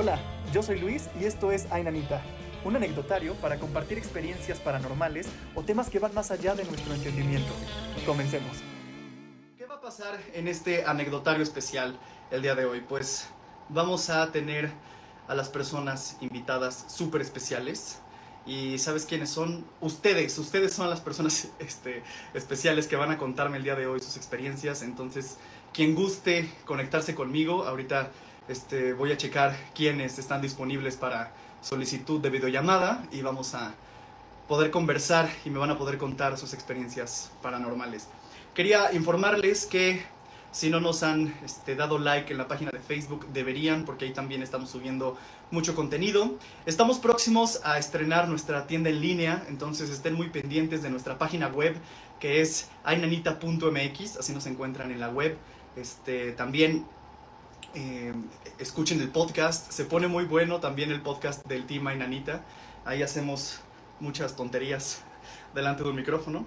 Hola, yo soy Luis y esto es Ainanita, un anecdotario para compartir experiencias paranormales o temas que van más allá de nuestro entendimiento. Comencemos. ¿Qué va a pasar en este anecdotario especial el día de hoy? Pues vamos a tener a las personas invitadas súper especiales. Y ¿sabes quiénes son? Ustedes, ustedes son las personas este, especiales que van a contarme el día de hoy sus experiencias. Entonces, quien guste conectarse conmigo, ahorita este, voy a checar quiénes están disponibles para solicitud de videollamada y vamos a poder conversar y me van a poder contar sus experiencias paranormales. Quería informarles que si no nos han este, dado like en la página de Facebook, deberían, porque ahí también estamos subiendo mucho contenido. Estamos próximos a estrenar nuestra tienda en línea, entonces estén muy pendientes de nuestra página web, que es ainanita.mx, así nos encuentran en la web. Este, también eh, escuchen el podcast, se pone muy bueno también el podcast del Team Ainanita. Ahí hacemos muchas tonterías delante de un micrófono.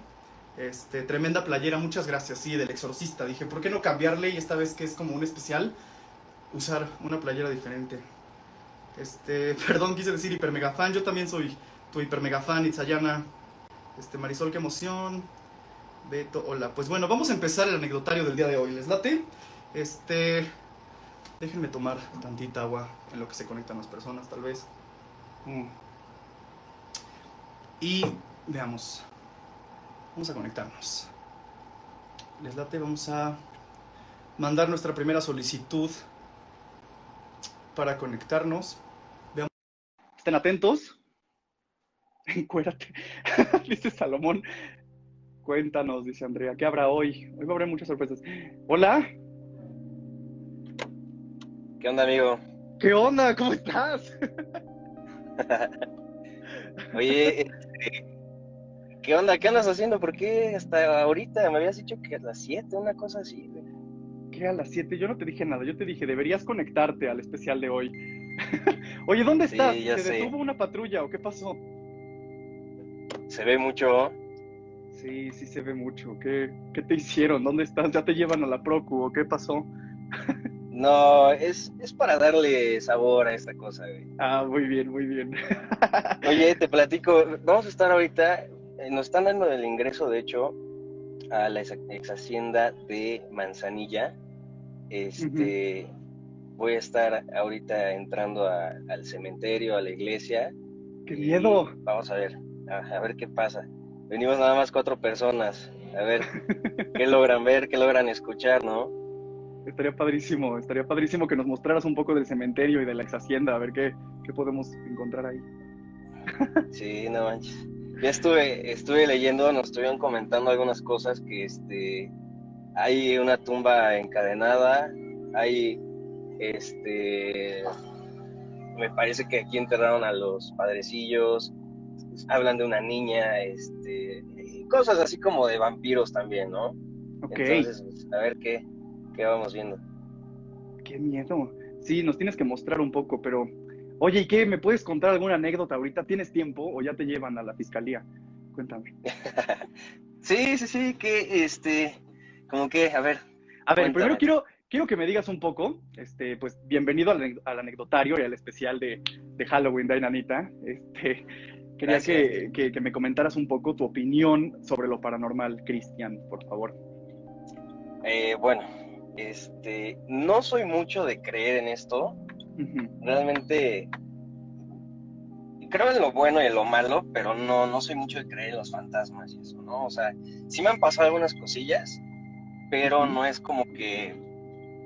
Este, tremenda playera, muchas gracias, sí, del exorcista. Dije, ¿por qué no cambiarle? Y esta vez que es como un especial, usar una playera diferente. Este, perdón, quise decir hiper mega fan. Yo también soy tu hiper mega fan, Itzayana. Este, Marisol, qué emoción. Beto, hola. Pues bueno, vamos a empezar el anecdotario del día de hoy. ¿Les late? Este, déjenme tomar tantita agua en lo que se conectan las personas, tal vez. Mm. Y veamos. Vamos a conectarnos. Les late, vamos a mandar nuestra primera solicitud para conectarnos. Veamos. Estén atentos. Encuérate. dice Salomón. Cuéntanos, dice Andrea, ¿qué habrá hoy? Hoy va a haber muchas sorpresas. Hola. ¿Qué onda, amigo? ¿Qué onda? ¿Cómo estás? Oye, este, ¿qué onda? ¿Qué andas haciendo? ¿Por qué hasta ahorita me habías dicho que a las 7, una cosa así? ¿Qué a las 7? Yo no te dije nada, yo te dije, deberías conectarte al especial de hoy. Oye, ¿dónde estás? Sí, ya ¿Te sé. detuvo una patrulla o qué pasó? Se ve mucho. Sí, sí se ve mucho. ¿Qué, qué te hicieron? ¿Dónde estás? ¿Ya te llevan a la procu o qué pasó? No, es, es para darle sabor a esta cosa, güey. Ah, muy bien, muy bien. Oye, te platico, vamos a estar ahorita, eh, nos están dando el ingreso, de hecho, a la ex, ex hacienda de Manzanilla. Este, voy a estar ahorita entrando a- al cementerio, a la iglesia. ¡Qué miedo! Vamos a ver, a, a ver qué pasa. Venimos nada más cuatro personas, a ver qué logran ver, qué logran escuchar, ¿no? Estaría padrísimo, estaría padrísimo que nos mostraras un poco del cementerio y de la ex hacienda, a ver qué, qué podemos encontrar ahí. Sí, no manches. Ya estuve, estuve leyendo, nos estuvieron comentando algunas cosas que este hay una tumba encadenada, hay este me parece que aquí enterraron a los padrecillos, hablan de una niña, este cosas así como de vampiros también, ¿no? Ok, Entonces, pues, a ver qué, qué vamos viendo. qué miedo. Sí, nos tienes que mostrar un poco, pero... Oye, ¿y qué? ¿Me puedes contar alguna anécdota ahorita? ¿Tienes tiempo o ya te llevan a la fiscalía? Cuéntame. sí, sí, sí, que este, como que, a ver, A ver, Cuéntame. primero quiero, quiero que me digas un poco, este, pues bienvenido al, al anecdotario y al especial de, de Halloween de Ainanita. Este, quería que, que- que me comentaras un poco tu opinión sobre lo paranormal, Cristian, por favor. Eh, bueno, este, no soy mucho de creer en esto. Realmente creo en lo bueno y en lo malo, pero no, no soy mucho de creer en los fantasmas y eso, ¿no? O sea, sí me han pasado algunas cosillas, pero no es como que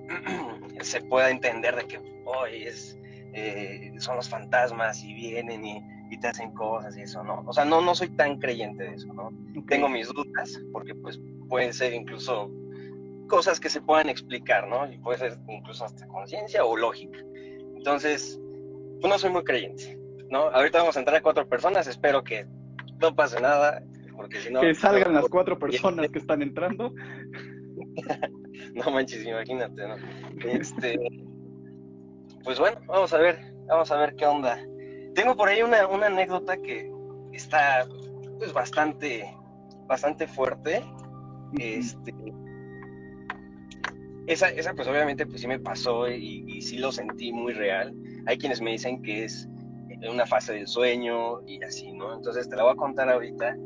se pueda entender de que hoy es, eh, son los fantasmas y vienen y, y te hacen cosas y eso, ¿no? O sea, no, no soy tan creyente de eso, ¿no? Tengo mis dudas, porque pues pueden ser incluso cosas que se puedan explicar, ¿no? Y puede ser incluso hasta conciencia o lógica. Entonces, pues no soy muy creyente, ¿no? Ahorita vamos a entrar a cuatro personas, espero que no pase nada, porque si no... que salgan no, las cuatro personas que están entrando. No manches, imagínate, ¿no? Este, pues bueno, vamos a ver, vamos a ver qué onda. Tengo por ahí una, una anécdota que está pues bastante, bastante fuerte. Este, esa, esa pues obviamente pues sí me pasó y, y sí lo sentí muy real. Hay quienes me dicen que es una fase del sueño y así, ¿no? Entonces te la voy a contar ahorita.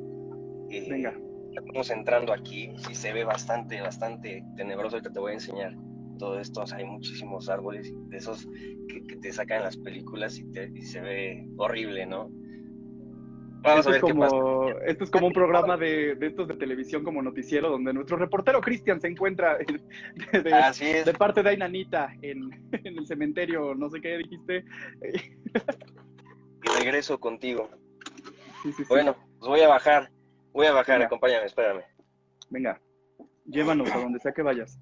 Eh, Venga. Estamos entrando aquí, sí se ve bastante, bastante tenebroso, ahorita te voy a enseñar todo esto, hay muchísimos árboles de esos que, te sacan las películas y, y se ve horrible, ¿no? Esto, es como, esto es como un programa de, de, estos de televisión como noticiero donde nuestro reportero Cristian se encuentra de, de, parte de Ainanita en, en, el cementerio, no sé qué dijiste. Y regreso contigo. bueno, pues voy a bajar, voy a bajar, acompáñame, espérame. Venga, llévanos a donde sea que vayas.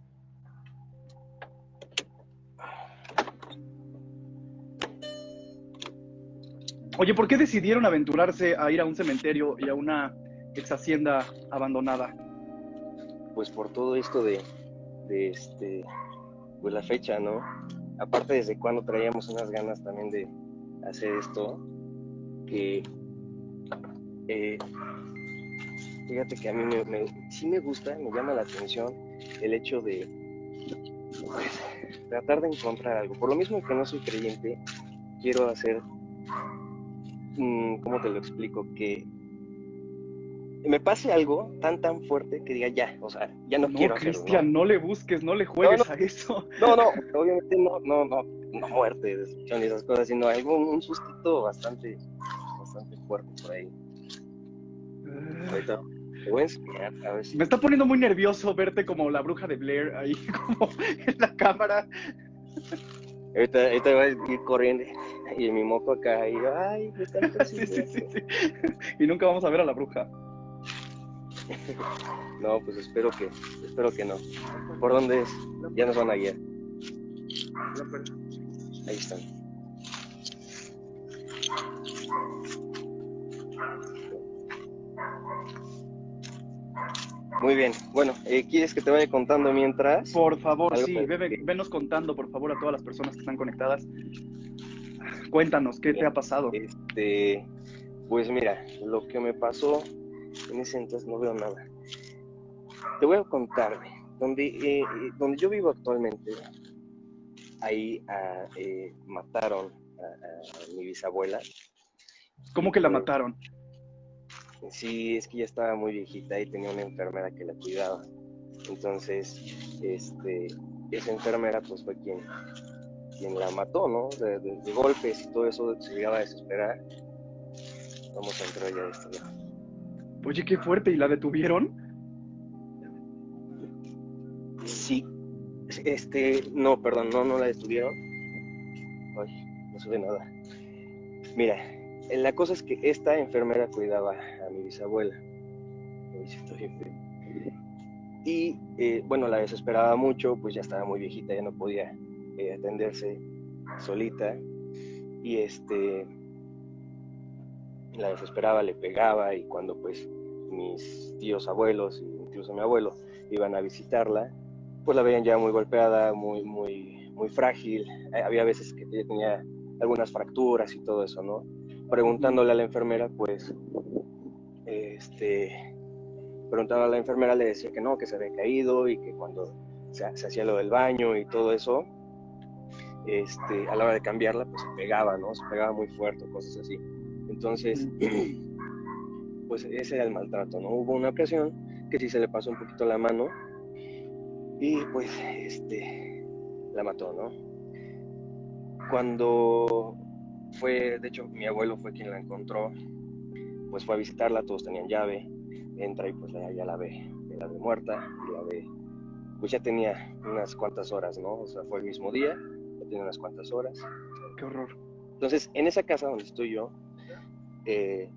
Oye, ¿por qué decidieron aventurarse a ir a un cementerio y a una ex hacienda abandonada? Pues por todo esto de, de este, pues la fecha, ¿no? Aparte desde cuando traíamos unas ganas también de hacer esto, que eh, fíjate que a mí me, sí me gusta, me llama la atención el hecho de pues, tratar de encontrar algo. Por lo mismo que no soy creyente, quiero hacer ¿cómo te lo explico? Que me pase algo tan tan fuerte que diga ya, o sea, ya no, quiero hacerlo. Cristian, ¿no? le busques, no le juegues a eso. No, no, obviamente no, no, no, no muerte, destrucción y esas cosas, sino algo, un sustito bastante, bastante fuerte por ahí. Ah. Ahorita te voy a enseñar, a ver Me está poniendo muy nervioso verte como la bruja de Blair ahí, como en la cámara. Ahorita, ahorita voy a ir corriendo y mi moco acá y ay, me están sí, sí, sí, Y nunca vamos a ver a la bruja. no, pues espero que, espero que no. ¿Por dónde es? Ya nos van a guiar. Ahí están. Muy bien. Bueno, eh, ¿quieres que te vaya contando mientras? Por favor, sí. venos contando, por favor, a todas las personas que están conectadas. Cuéntanos, ¿qué te ha pasado? Este, pues mira, lo que me pasó en ese entonces no veo nada. Te voy a contar, donde, eh, donde yo vivo actualmente, ahí ah, eh, mataron a, mi bisabuela. ¿Cómo que la mataron? Sí, es que ya estaba muy viejita y tenía una enfermera que la cuidaba. Entonces, este, esa enfermera pues fue quien, quien la mató, ¿no? De, golpes y todo eso se llegaba a desesperar. Vamos a entrar ya a esto. Oye, qué fuerte, ¿y la detuvieron? Sí. Este, no, perdón, no, no la detuvieron. Ay, no se ve nada. Mira, la cosa es que esta enfermera cuidaba a mi bisabuela. Y eh, bueno, la desesperaba mucho, pues ya estaba muy viejita, ya no podía eh, atenderse solita. Y este la desesperaba, le pegaba y cuando pues mis tíos abuelos, incluso mi abuelo, iban a visitarla, pues la veían ya muy golpeada, muy, muy, muy frágil. Eh, había veces que tenía algunas fracturas y todo eso, ¿no? Preguntándole a la enfermera, pues, este, preguntando a la enfermera le decía que no, que se había caído y que cuando se, hacía lo del baño y todo eso, este, a la hora de cambiarla, pues se pegaba, ¿no? Se pegaba muy fuerte, cosas así. Entonces, pues ese era el maltrato, ¿no? Hubo una ocasión que sí se le pasó un poquito la mano y pues, este, la mató, ¿no? Cuando fue, de hecho, mi abuelo fue quien la encontró, pues fue a visitarla, todos tenían llave, entra y pues ya la ve, la ve muerta, la ve, pues ya tenía unas cuantas horas, ¿no? O sea, fue el mismo día, ya tenía unas cuantas horas. Qué horror. Entonces, en esa casa donde estoy yo, eh,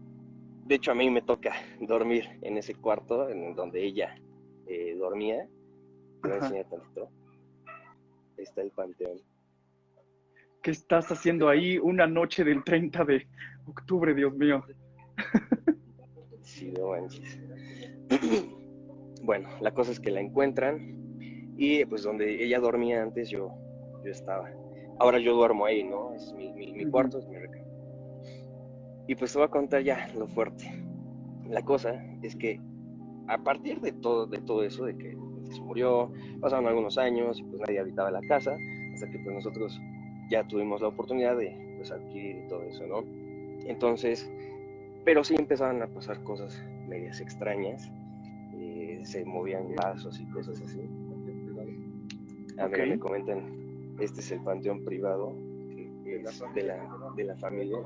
de hecho a mí me toca dormir en ese cuarto en donde ella eh, dormía. Voy a tantito. Ahí está el panteón. ¿Qué estás haciendo ahí una noche del 30 de octubre, Dios mío? Sí, no manches. Bueno, la cosa es que la encuentran y pues donde ella dormía antes yo, yo estaba. Ahora yo duermo ahí, ¿no? Es mi, mi, cuarto, es mi recámara. Y pues te voy a contar ya lo fuerte. La cosa es que a partir de todo, de todo eso, de que se murió, pasaron algunos años y pues nadie habitaba la casa, hasta que pues nosotros ya tuvimos la oportunidad de pues adquirir todo eso, ¿no? Entonces, pero sí empezaban a pasar cosas medias extrañas, eh, se movían vasos y cosas así. A ver, me comentan, este es el panteón privado que es de la, de la familia.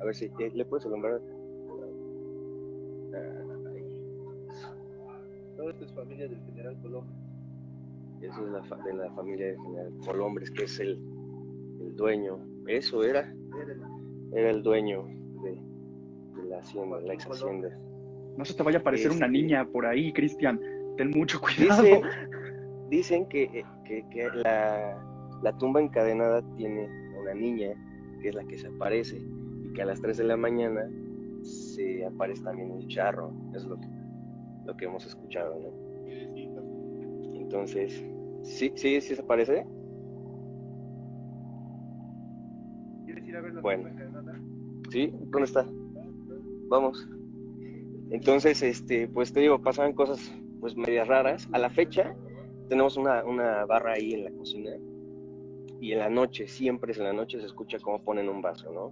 A ver si eh, le puedes alumbrar. Todo esto es familia del general Colombres. Eso es la de la familia del general Colombres, que es el, el dueño. Eso era. Era el dueño de, la hacienda, la ex hacienda. No se te vaya a aparecer una este, niña por ahí, Cristian. Ten mucho cuidado. Dicen, que, que, que la, la tumba encadenada tiene una niña, que es la que se aparece, y que a las 3 de la mañana se aparece también un charro. Es lo que, lo que hemos escuchado, ¿no? Entonces, ¿sí, sí, sí se aparece? Ir a ver la bueno. ¿Sí? ¿Dónde está? Vamos. Entonces, este, pues te digo, pasaban cosas pues medias raras. A la fecha tenemos una, una barra ahí en la cocina y en la noche, siempre es en la noche se escucha cómo ponen un vaso, ¿no?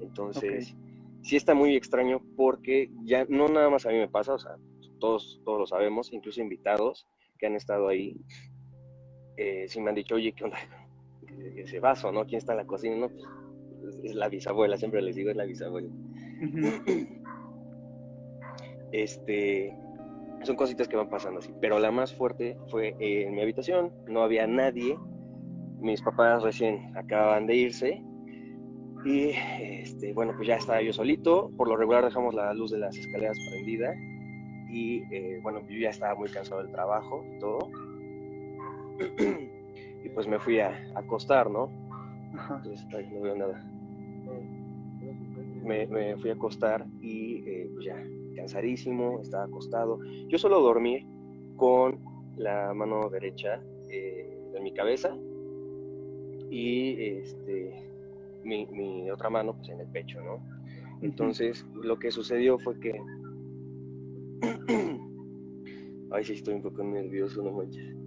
Entonces, sí está muy extraño porque ya no nada más a mí me pasa, o sea, todos, todos lo sabemos, incluso invitados que han estado ahí, eh, sí me han dicho, oye, ¿qué onda? Ese vaso, ¿no? ¿Quién está en la cocina? No, pues, es la bisabuela, siempre les digo, es la bisabuela. este, son cositas que van pasando así, pero la más fuerte fue en mi habitación, no había nadie, mis papás recién acababan de irse y este, bueno, pues ya estaba yo solito, por lo regular dejamos la luz de las escaleras prendida y eh, bueno, yo ya estaba muy cansado del trabajo y todo. y pues me fui a, acostar, ¿no? Entonces, no veo nada me, fui a acostar y eh, pues ya, cansadísimo, estaba acostado. Yo suelo dormir con la mano derecha eh, en mi cabeza y este, mi, otra mano pues en el pecho, ¿no? Entonces lo que sucedió fue que... Ay, sí, estoy un poco nervioso, no manches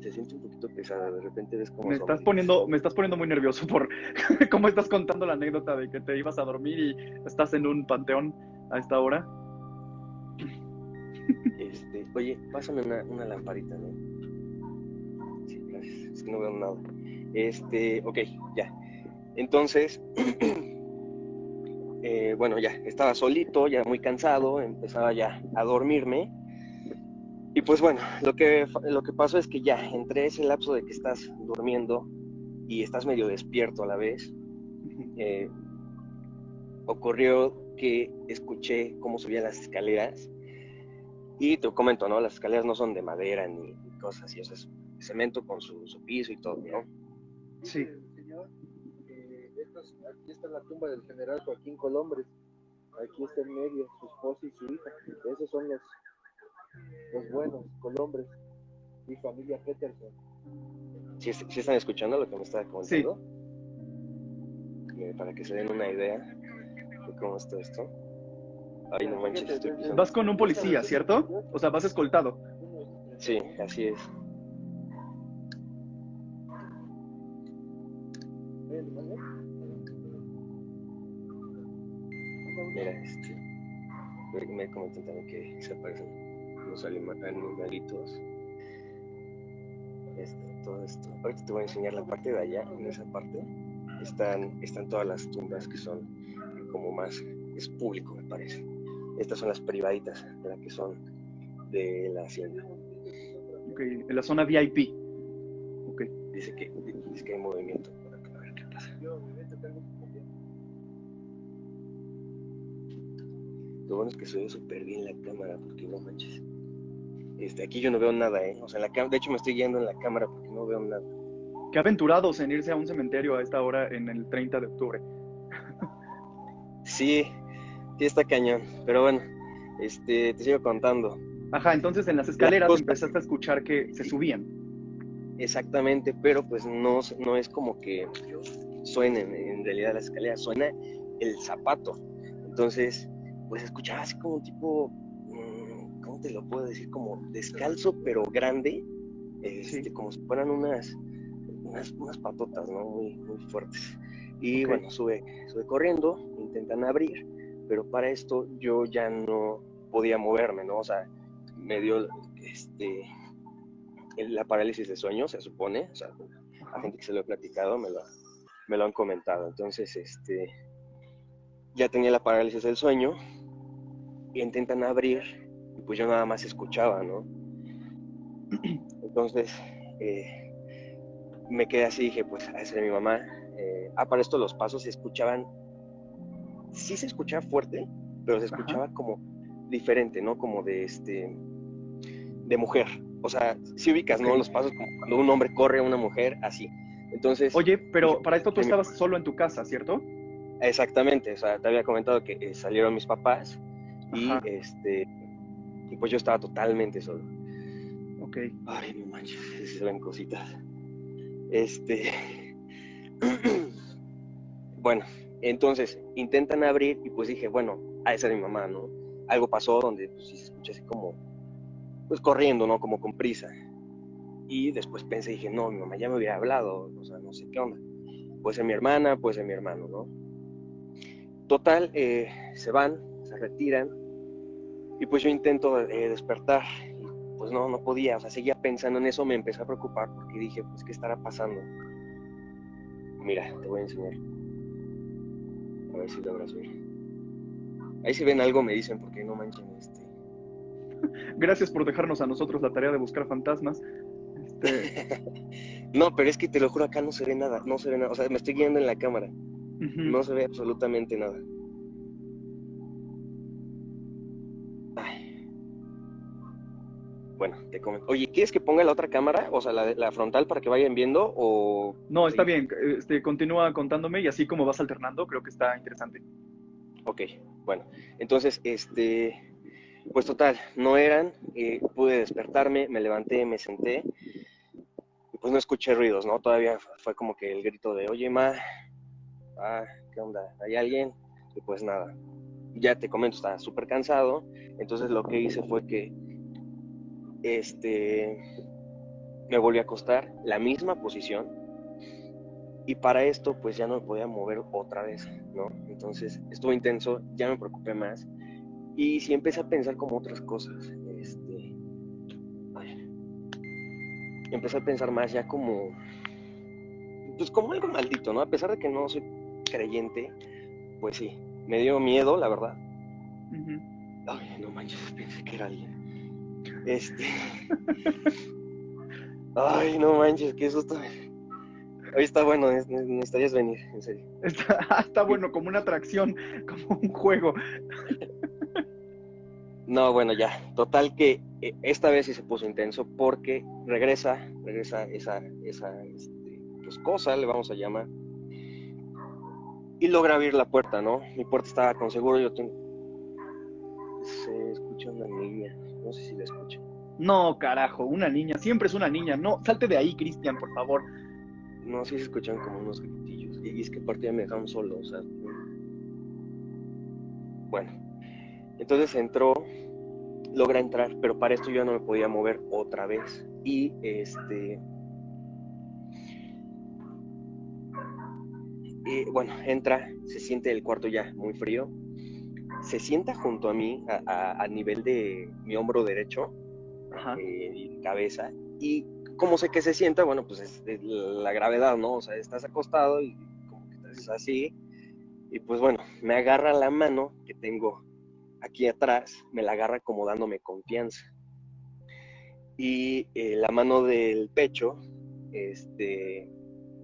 se, siente un poquito pesada, de repente ves como... Me estás, poniendo, me estás poniendo muy nervioso por cómo estás contando la anécdota de que te ibas a dormir y estás en un panteón a esta hora. Este, oye, pásame una, lamparita, ¿no? Sí, gracias, es que no veo nada. Este, ok, ya. Entonces, eh, bueno, ya, estaba solito, ya muy cansado, empezaba ya a dormirme y pues bueno, lo que, lo que pasó es que ya entre ese lapso de que estás durmiendo y estás medio despierto a la vez, eh, ocurrió que escuché cómo subían las escaleras y te comento, ¿no? Las escaleras no son de madera ni, cosas así, o sea, es cemento con su, piso y todo, ¿no? Sí. Eh, aquí está la tumba del general Joaquín Colombres, aquí está en medio su esposa y su hija, esos son los los buenos, Colombres y familia Peterson. ¿Sí, están escuchando lo que me está contando? Para que se den una idea de cómo está esto. Ay, no manches, estoy Vas con un policía, ¿cierto? O sea, vas escoltado. Sí, así es. Mira, este. Me comentan también que se aparecen los animalitos. Este, todo esto. Ahorita te voy a enseñar la parte de allá, en esa parte están, están todas las tumbas que son como más, es público me parece. Estas son las privaditas, las que son de la hacienda. Ok, en la zona VIP. Dice que, dice que hay movimiento. A ver qué pasa. Lo bueno es que se ve súper bien la cámara, porque no manches. Este, aquí yo no veo nada, ¿eh? O sea, la de hecho me estoy yendo en la cámara porque no veo nada. Qué aventurados en irse a un cementerio a esta hora en el 30 de octubre. sí, sí está cañón. Pero bueno, este, te sigo contando. Ajá, entonces en las escaleras empezaste a escuchar que se subían. Exactamente, pero pues no, no es como que suenen en realidad las escaleras, suena el zapato. Entonces, pues escuchaba así como tipo ¿cómo te lo puedo decir? Como descalzo, pero grande, este, como si fueran unas, unas, patotas, ¿no? Muy, muy fuertes. Y bueno, sube, sube corriendo, intentan abrir, pero para esto yo ya no podía moverme, ¿no? O sea, me dio este, la parálisis de sueño, se supone, o sea, a gente que se lo he platicado me lo, me lo han comentado. Entonces, este, ya tenía la parálisis del sueño y intentan abrir pues yo nada más escuchaba, ¿no? Entonces, eh, me quedé así, dije, pues a esa mi mamá. Eh, ah, para esto los pasos se escuchaban, sí se escuchaba fuerte, pero se escuchaba como diferente, ¿no? Como de este, de mujer. O sea, si ubicas, ¿no? Los pasos como cuando un hombre corre a una mujer, así. Entonces. Oye, pero para esto tú estabas solo en tu casa, ¿cierto? Exactamente, o sea, te había comentado que eh, salieron mis papás y este y pues yo estaba totalmente solo. Ok. Ay, no manches, se ven cositas. Este. bueno, entonces intentan abrir y pues dije, bueno, a esa de mi mamá, ¿no? Algo pasó donde pues, sí se escucha así como, pues corriendo, ¿no? Como con prisa. Y después pensé, dije, no, mi mamá ya me hubiera hablado, o sea, no sé qué onda. Puede ser mi hermana, puede ser mi hermano, ¿no? Total, eh, se van, se retiran, y pues yo intento eh, despertar, y pues no, no podía, o sea, seguía pensando en eso, me empecé a preocupar porque dije, pues, ¿qué estará pasando? Mira, te voy a enseñar. A ver si logras ver. Ahí si ven algo me dicen, porque no manchen este. Gracias por dejarnos a nosotros la tarea de buscar fantasmas. Este, no, pero es que te lo juro, acá no se ve nada, no se ve nada. O sea, me estoy guiando en la cámara. No se ve absolutamente nada. Bueno, te comento. Oye, ¿quieres que ponga la otra cámara? O sea, la, frontal para que vayan viendo o... No, está bien. Este, continúa contándome y así como vas alternando, creo que está interesante. Ok, bueno. Entonces, este... Pues total, no eran. Eh, pude despertarme, me levanté, me senté pues no escuché ruidos, ¿no? Todavía fue como que el grito de, oye, ma, ah, ¿qué onda? ¿Hay alguien? Y pues nada, ya te comento, estaba súper cansado, entonces lo que hice fue que, este, me volví a acostar, la misma posición, y para esto pues ya no me podía mover otra vez, ¿no? Entonces estuvo intenso, ya me preocupé más, y sí empecé a pensar como otras cosas, empecé a pensar más ya como, pues como algo maldito, ¿no? A pesar de que no soy creyente, pues sí, me dio miedo, la verdad. Ay, no manches, pensé que era alguien. Este. Ay, no manches, qué susto. Hoy está bueno, necesitarías venir, en serio. Está, está bueno, como una atracción, como un juego. No, bueno, ya. Total que eh, esta vez sí se puso intenso porque regresa, regresa esa, esa este, pues, cosa, le vamos a llamar, y logra abrir la puerta, ¿no? Mi puerta estaba con seguro, yo tengo... Se escucha una niña, no sé si la escucha. No, carajo, una niña, siempre es una niña, no, salte de ahí, Cristian, por favor. No, sí se escuchan como unos gritillos, y es que aparte ya me dejaron solo, o sea... Bueno, entonces entró, logra entrar, pero para esto yo no me podía mover otra vez. Y este. bueno, entra, se siente el cuarto ya muy frío. Se sienta junto a mí, a, nivel de mi hombro derecho, eh, cabeza. Y como sé que se sienta, bueno, pues es, la gravedad, ¿no? O sea, estás acostado y como que estás así. Y pues bueno, me agarra la mano que tengo aquí atrás me la agarra como dándome confianza. Y eh, la mano del pecho, este,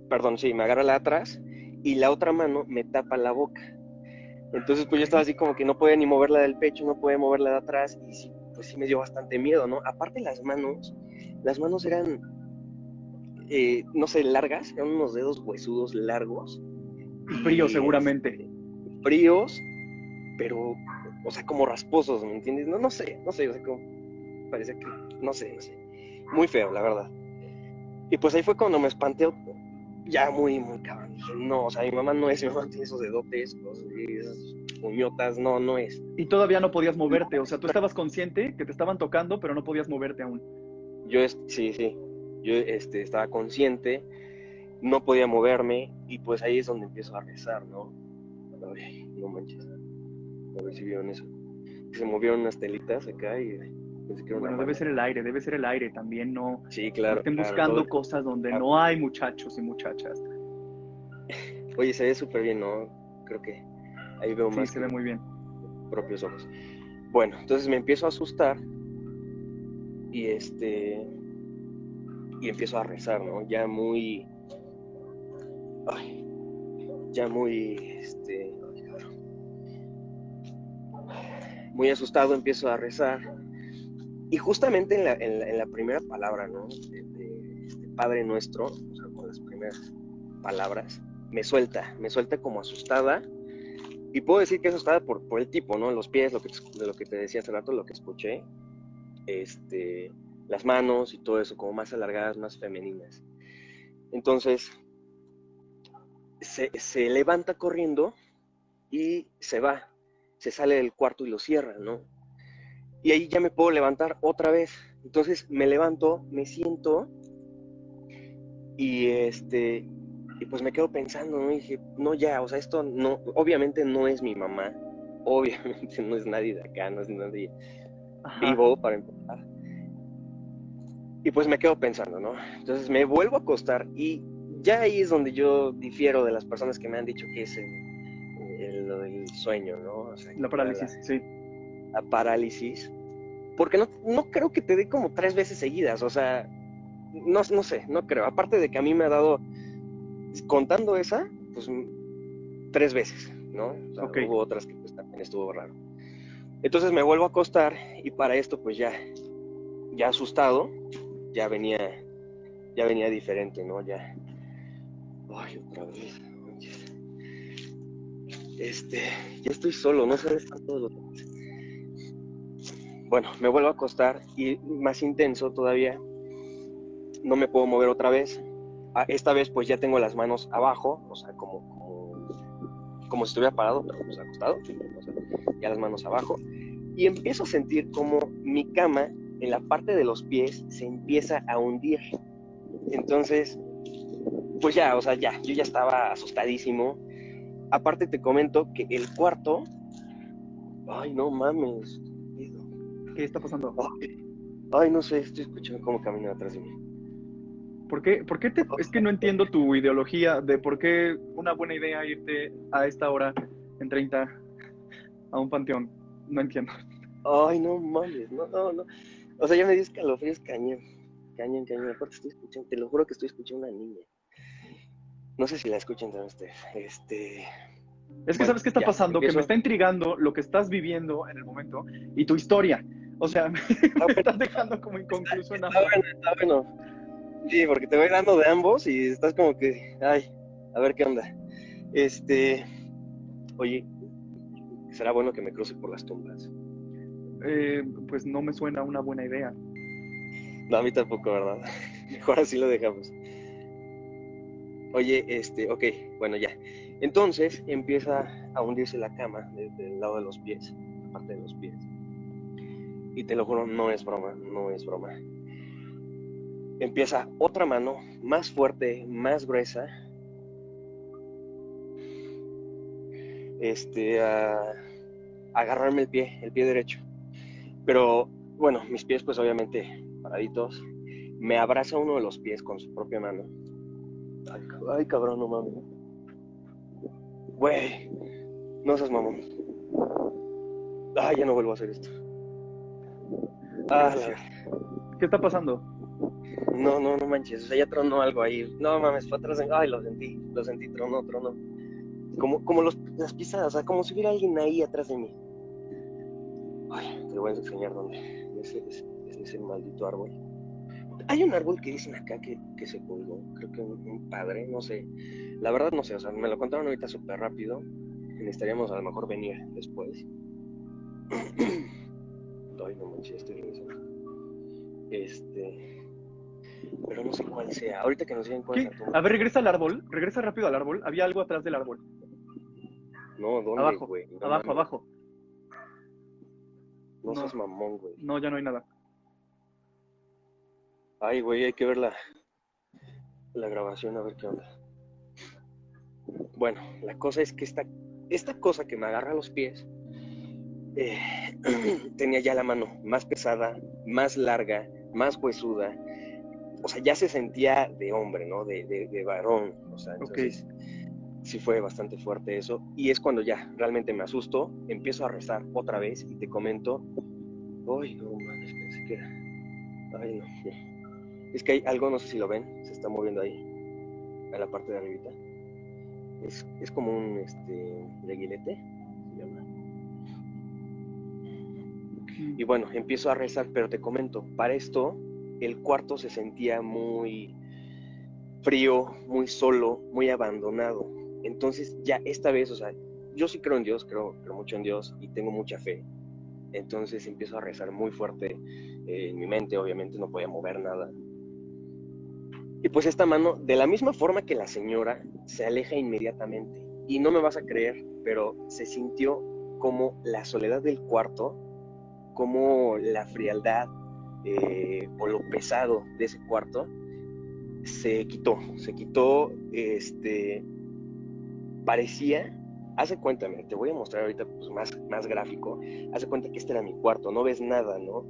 perdón, sí, me agarra la atrás y la otra mano me tapa la boca. Entonces, pues yo estaba así como que no podía ni moverla del pecho, no podía moverla de atrás y sí, pues sí me dio bastante miedo, ¿no? Aparte las manos, las manos eran, eh, no sé, largas, eran unos dedos huesudos largos. Fríos seguramente. Este, fríos, pero o sea, como rasposos, ¿me entiendes? No, no sé, no sé, o sea, como, parece que, no sé, no sé, muy feo, la verdad. Y pues ahí fue cuando me espanté, ya muy, muy cabrón. No, o sea, mi mamá no es, mi mamá tiene esos dedotes, uñotas, no, no es. Y todavía no podías moverte, o sea, tú estabas consciente que te estaban tocando, pero no podías moverte aún. Yo, sí, sí, yo este, estaba consciente, no podía moverme y pues ahí es donde empiezo a rezar, ¿no? no manches, a ver si vieron eso. Se movieron unas telitas acá y bueno, debe ser el aire, debe ser el aire también, no. Sí, claro. estén buscando cosas donde no hay muchachos y muchachas. Oye, se ve súper bien, ¿no? Creo que ahí veo más. Sí, se ve muy bien. Propios ojos. Bueno, entonces me empiezo a asustar y este. Y empiezo a rezar, ¿no? Ya muy. Ay, ya muy. Este. Muy asustado empiezo a rezar y justamente en la, en la, primera palabra, ¿no? De, este Padre Nuestro, o sea, con las primeras palabras, me suelta, me suelta como asustada. Y puedo decir que asustada por, por el tipo, ¿no? Los pies, lo que, de lo que te decía hace rato, lo que escuché. Este, las manos y todo eso, como más alargadas, más femeninas. Entonces, se, se levanta corriendo y se va, se sale del cuarto y lo cierra, ¿no? y ahí ya me puedo levantar otra vez. Entonces me levanto, me siento y este y pues me quedo pensando, ¿no? Y dije, no ya, o sea, esto no, obviamente no es mi mamá, obviamente no es nadie de acá, no es nadie vivo para empezar. Y pues me quedo pensando, ¿no? Entonces me vuelvo a acostar y ya ahí es donde yo difiero de las personas que me han dicho que es el, el, sueño, ¿no? la parálisis, sí a parálisis, porque no, no creo que te dé como tres veces seguidas, o sea, no, no sé, no creo. Aparte de que a mí me ha dado, contando esa, pues tres veces, ¿no? Hubo otras que pues, también estuvo raro. Entonces me vuelvo a acostar y para esto pues ya, ya asustado, ya venía, ya venía diferente, ¿no? Ya, ay, otra vez. Este, ya estoy solo, no sé dónde están todos los bueno, me vuelvo a acostar y más intenso todavía, no me puedo mover otra vez. Esta vez pues ya tengo las manos abajo, o sea, como, como, si estuviera parado, pero pues acostado, ya las manos abajo. Y empiezo a sentir como mi cama en la parte de los pies se empieza a hundir. Entonces, pues ya, o sea, ya, yo ya estaba asustadísimo. Aparte te comento que el cuarto, ay, no mames, ¿Qué está pasando? Ay, no sé, estoy escuchando cómo camina atrás de mí. ¿Por qué, por qué te, es que no entiendo tu ideología de por qué una buena idea irte a esta hora en 30 a un panteón? No entiendo. Ay, no mames, no, no, no. O sea, ya me dio escalofríos cañón. Cañón, cañón. Aparte estoy escuchando, te lo juro que estoy escuchando a una niña. No sé si la escuchan también ustedes. Este. Es que sabes qué está pasando, que me está intrigando lo que estás viviendo en el momento y tu historia. O sea, me, estás dejando como inconcluso en Está bueno, está bueno. Sí, porque te voy dando de ambos y estás como que, ay, a ver qué onda. Este, oye, será bueno que me cruce por las tumbas. Eh, pues no me suena una buena idea. No, a mí tampoco, ¿verdad? Mejor así lo dejamos. Oye, este, ok, bueno, ya. Entonces empieza a hundirse la cama desde el lado de los pies, la parte de los pies. Y te lo juro, no es broma, no es broma. Empieza otra mano más fuerte, más gruesa. Este, a, agarrarme el pie, el pie derecho. Pero bueno, mis pies pues obviamente paraditos. Me abraza uno de los pies con su propia mano. Ay, cabrón, no mames. Güey, no seas mamón. Ay, ya no vuelvo a hacer esto. Ah, ¿Qué está pasando? No, no, no manches. O sea, ya tronó algo ahí. No mames, fue atrás. Ay, lo sentí. Lo sentí, tronó, tronó. Como, como las pisadas, o sea, como si hubiera alguien ahí atrás de mí. Ay, te voy a enseñar dónde. Ese es, ese maldito árbol. Hay un árbol que dicen acá que, que se colgó. Creo que un, padre, no sé. La verdad no sé, o sea, me lo contaron ahorita súper rápido. Necesitaríamos a lo mejor venir después. Ay, no manches, estoy regresando. Este. Pero no sé cuál sea. Ahorita que nos digan cuál es A ver, regresa al árbol. Regresa rápido al árbol. Había algo atrás del árbol. No, ¿dónde, Abajo, güey? No abajo, abajo. No, No. seas mamón, güey. No, ya no hay nada. Ay, güey, hay que ver la, la grabación a ver qué onda. Bueno, la cosa es que esta, esta cosa que me agarra los pies eh, tenía ya la mano más pesada, más larga, más huesuda. O sea, ya se sentía de hombre, ¿no? De, de, de varón. O sea, entonces sí fue bastante fuerte eso. Y es cuando ya realmente me asusto, empiezo a rezar otra vez y te comento, ay, no mames, pensé que era. Ay, no. Es que hay algo, no sé si lo ven, se está moviendo ahí, a la parte de arribita. Es, es como un este, reguilete, se llama. Y bueno, empiezo a rezar, pero te comento, para esto el cuarto se sentía muy frío, muy solo, muy abandonado. Entonces ya esta vez, o sea, yo sí creo en Dios, creo, creo mucho en Dios y tengo mucha fe. Entonces empiezo a rezar muy fuerte eh, en mi mente, obviamente no podía mover nada. Y pues esta mano, de la misma forma que la señora, se aleja inmediatamente. Y no me vas a creer, pero se sintió como la soledad del cuarto, como la frialdad eh, o lo pesado de ese cuarto se quitó, se quitó, este, parecía, hace cuenta, te voy a mostrar ahorita pues, más, más gráfico, hace cuenta que este era mi cuarto, no ves nada, ¿no?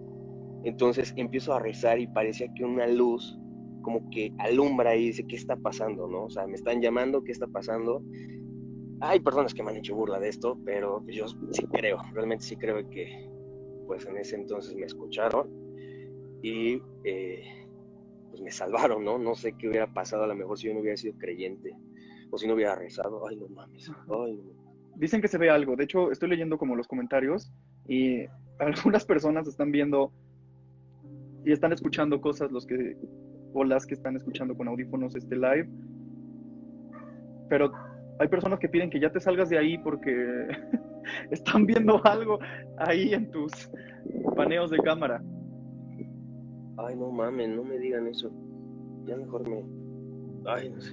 Entonces empiezo a rezar y parecía que una luz como que alumbra y dice, ¿qué está pasando, no? O sea, me están llamando, ¿qué está pasando? Hay personas que me han hecho burla de esto, pero yo sí creo, realmente sí creo que pues en ese entonces me escucharon y eh, pues me salvaron, ¿no? No sé qué hubiera pasado a lo mejor si yo no hubiera sido creyente o si no hubiera rezado. Ay, no mames. Ay, no. Dicen que se ve algo. De hecho, estoy leyendo como los comentarios y algunas personas están viendo y están escuchando cosas los que o las que están escuchando con audífonos este live. Pero hay personas que piden que ya te salgas de ahí porque están viendo algo ahí en tus paneos de cámara. Ay, no mames, no me digan eso. Ya mejor me. Ay, no sé.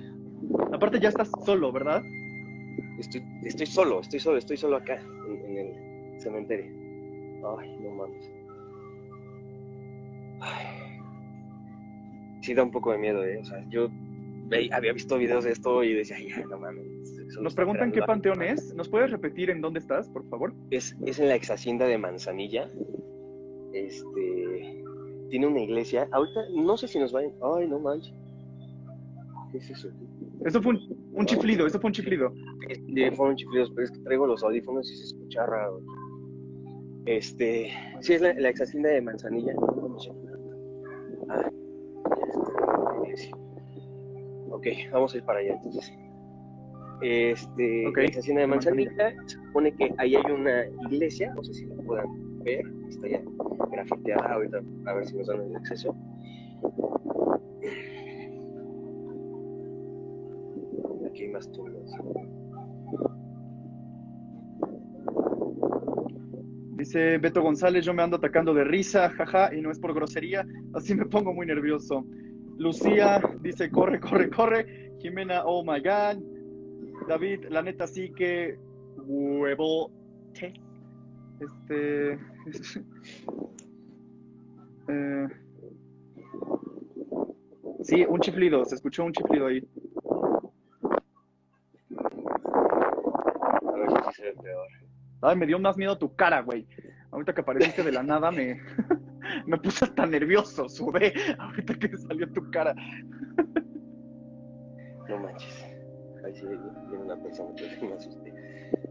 Aparte ya estás solo, ¿verdad? Estoy, estoy solo, estoy solo, estoy solo acá, en, en el cementerio. Ay, no mames. Ay. Sí da un poco de miedo, ¿eh? O sea, yo ve- había visto videos de esto y decía, ay, no mames. Nos preguntan qué panteón algo". es. ¿Nos puedes repetir en dónde estás, por favor? Es, es en la ex hacienda de Manzanilla. Este. Tiene una iglesia. Ahorita no sé si nos vayan. Ay, no manches. ¿Qué es eso? Eso fue un, un chiflido, eso fue un chiflido. Este, fueron chiflidos, pero es que traigo los audífonos y se escucha raro. Este, sí, es la, la ex hacienda de Manzanilla. ¿Cómo se llama? Ah, ok, vamos a ir para allá entonces. Este, Ok, la ex hacienda de. Manzanilla, se supone que ahí hay una iglesia, no sé si la puedan está ya grafiteada, ahorita a ver si nos dan el acceso. Aquí hay más tumbas. Dice Beto González, yo me ando atacando de risa, jaja, y no es por grosería, así me pongo muy nervioso. Lucía dice, corre, corre, corre. Jimena, oh my god. David, la neta sí que huevo. Este. eh, sí, un chiflido, se escuchó un chiflido ahí. A ver si se ve peor. Ay, me dio más miedo tu cara, güey. Ahorita que apareciste de la nada me, me puse hasta nervioso, sudé. Ahorita que salió tu cara. No manches. Ahí sí viene una persona que me asusté.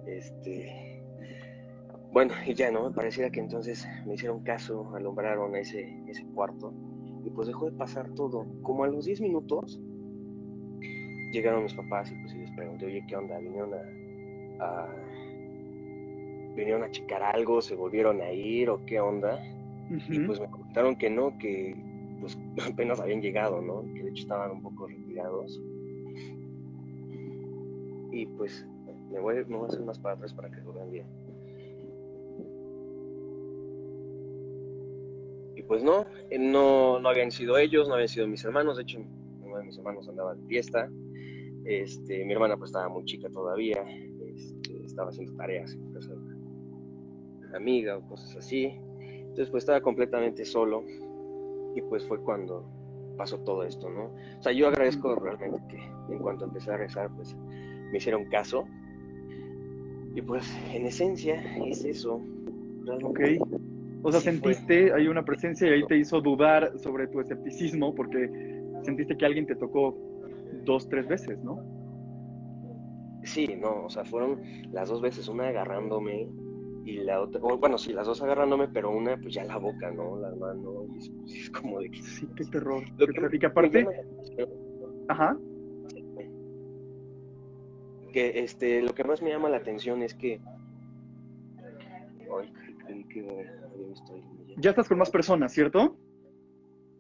Este. Bueno, y ya, ¿no? Pareciera que entonces me hicieron caso, alumbraron ese, ese cuarto. Y pues dejó de pasar todo. Como a los 10 minutos, llegaron mis papás y pues y les pregunté, oye, ¿qué onda? ¿Vinieron a, a- vinieron a checar algo? ¿Se volvieron a ir o qué onda? Y pues me comentaron que no, que pues apenas habían llegado, ¿no? Que de hecho estaban un poco retirados. Y pues me voy, me voy a hacer más para atrás para que lo vean bien. Pues no, eh, no, no habían sido ellos, no habían sido mis hermanos, de hecho uno de mis hermanos andaba de fiesta, este, mi hermana pues estaba muy chica todavía, este, estaba haciendo tareas en casa de una amiga o cosas así. Entonces pues estaba completamente solo y pues fue cuando pasó todo esto, ¿no? O sea, yo agradezco realmente que en cuanto empecé a rezar, pues me hicieron caso. Y pues en esencia es eso. Realmente. Ok. O sea, sentiste, hay una presencia y ahí te hizo dudar sobre tu escepticismo porque sentiste que alguien te tocó dos, tres veces, ¿no? Sí, no, o sea, fueron las dos veces, una agarrándome y la otra, bueno, sí, las dos agarrándome, pero una, pues ya la boca, ¿no? La mano, y es, como de que... Sí, qué terror. Lo que, y que aparte... Ajá. Que este, lo que más me llama la atención es que... Ay, que estoy... Ya estás con más personas, ¿cierto?